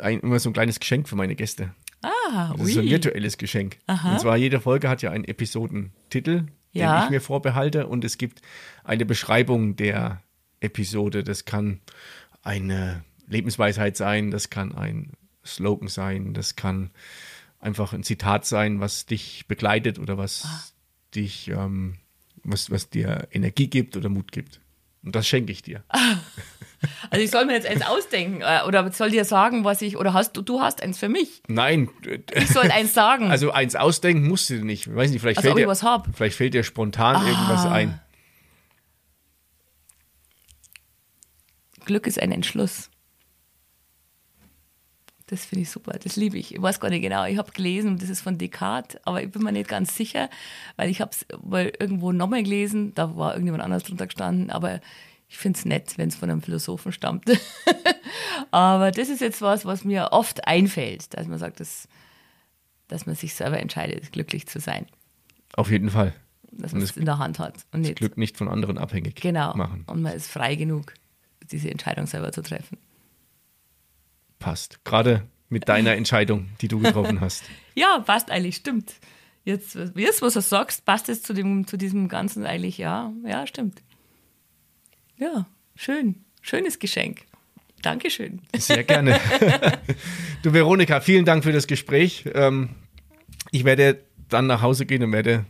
ein, immer so ein kleines Geschenk für meine Gäste. Ah, Das ist so ein virtuelles Geschenk. Und zwar jede Folge hat ja einen Episodentitel, Ja. den ich mir vorbehalte und es gibt eine Beschreibung der Episode. Das kann eine Lebensweisheit sein, das kann ein Slogan sein, das kann einfach ein Zitat sein, was dich begleitet oder was Ah. dich, ähm, was, was dir Energie gibt oder Mut gibt. Und das schenke ich dir. Also ich soll mir jetzt eins ausdenken äh, oder soll dir sagen, was ich, oder hast du, du hast eins für mich. Nein, Ich soll eins sagen. also eins ausdenken musst du nicht. Ich weiß nicht, vielleicht, Also, fällt, dir, was hab. vielleicht fällt dir spontan Ah. irgendwas ein. Glück ist ein Entschluss. Das finde ich super, das liebe ich. Ich weiß gar nicht genau, ich habe gelesen, das ist von Descartes, aber ich bin mir nicht ganz sicher, weil ich habe es irgendwo nochmal gelesen, da war irgendjemand anders drunter gestanden, aber ich finde es nett, wenn es von einem Philosophen stammt. aber das ist jetzt was, was mir oft einfällt, dass man sagt, dass, dass man sich selber entscheidet, glücklich zu sein, Auf jeden Fall. dass man das es in der Hand hat und nicht Glück nicht von anderen abhängig genau machen. und man ist frei genug, diese Entscheidung selber zu treffen. Passt. Gerade mit deiner Entscheidung, die du getroffen hast. Ja, passt eigentlich, stimmt. Jetzt, jetzt was du sagst, passt es zu, dem, zu diesem Ganzen eigentlich, ja, ja, stimmt. Ja, schön. Schönes Geschenk. Dankeschön. Sehr gerne. du Veronika, vielen Dank für das Gespräch. Ähm, ich werde dann nach Hause gehen und werde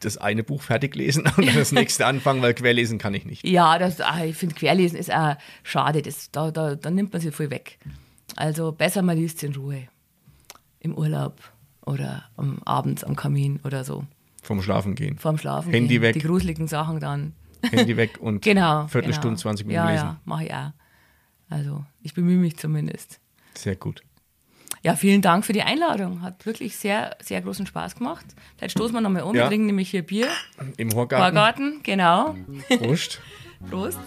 das eine Buch fertig lesen und dann das nächste anfangen, weil querlesen kann ich nicht. Ja, das, ah, ich finde, Querlesen ist auch schade. Das, da, da, da nimmt man sich viel weg. Also besser man liest in Ruhe. Im Urlaub oder am, abends am Kamin oder so. Vom Schlafen gehen. Vorm Schlafen. Handy gehen. weg. Die gruseligen Sachen dann. Handy weg und Genau. Viertelstunde, genau. 20 Minuten ja, lesen. Ja, mache ich auch. Also, ich bemühe mich zumindest. Sehr gut. Ja, vielen Dank für die Einladung. Hat wirklich sehr, sehr großen Spaß gemacht. Vielleicht stoßen wir nochmal um. Ja. Wir trinken nämlich hier Bier. Im Horgarten. Vorgarten, genau. Prost. Prost.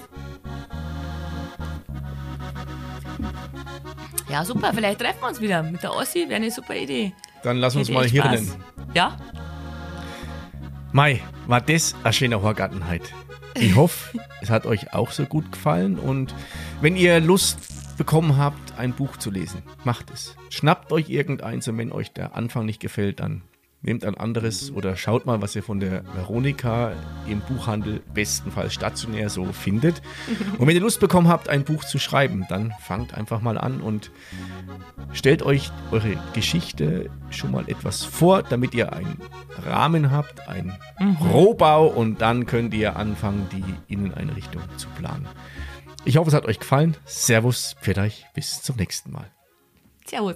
Ja, super. Vielleicht treffen wir uns wieder mit der Ossi. Wäre eine super Idee. Dann lass uns Hätte mal hier Spaß. nennen. Ja? Mai, war das eine schöne Horgartenheit. Ich hoffe, es hat euch auch so gut gefallen und wenn ihr Lust bekommen habt, ein Buch zu lesen, macht es. Schnappt euch irgendeins und wenn euch der Anfang nicht gefällt, dann nehmt ein anderes oder schaut mal, was ihr von der Veronika im Buchhandel bestenfalls stationär so findet. Und wenn ihr Lust bekommen habt, ein Buch zu schreiben, dann fangt einfach mal an und stellt euch eure Geschichte schon mal etwas vor, damit ihr einen Rahmen habt, einen Rohbau und dann könnt ihr anfangen, die Inneneinrichtung zu planen. Ich hoffe, es hat euch gefallen. Servus, pfiat euch, bis zum nächsten Mal. Servus.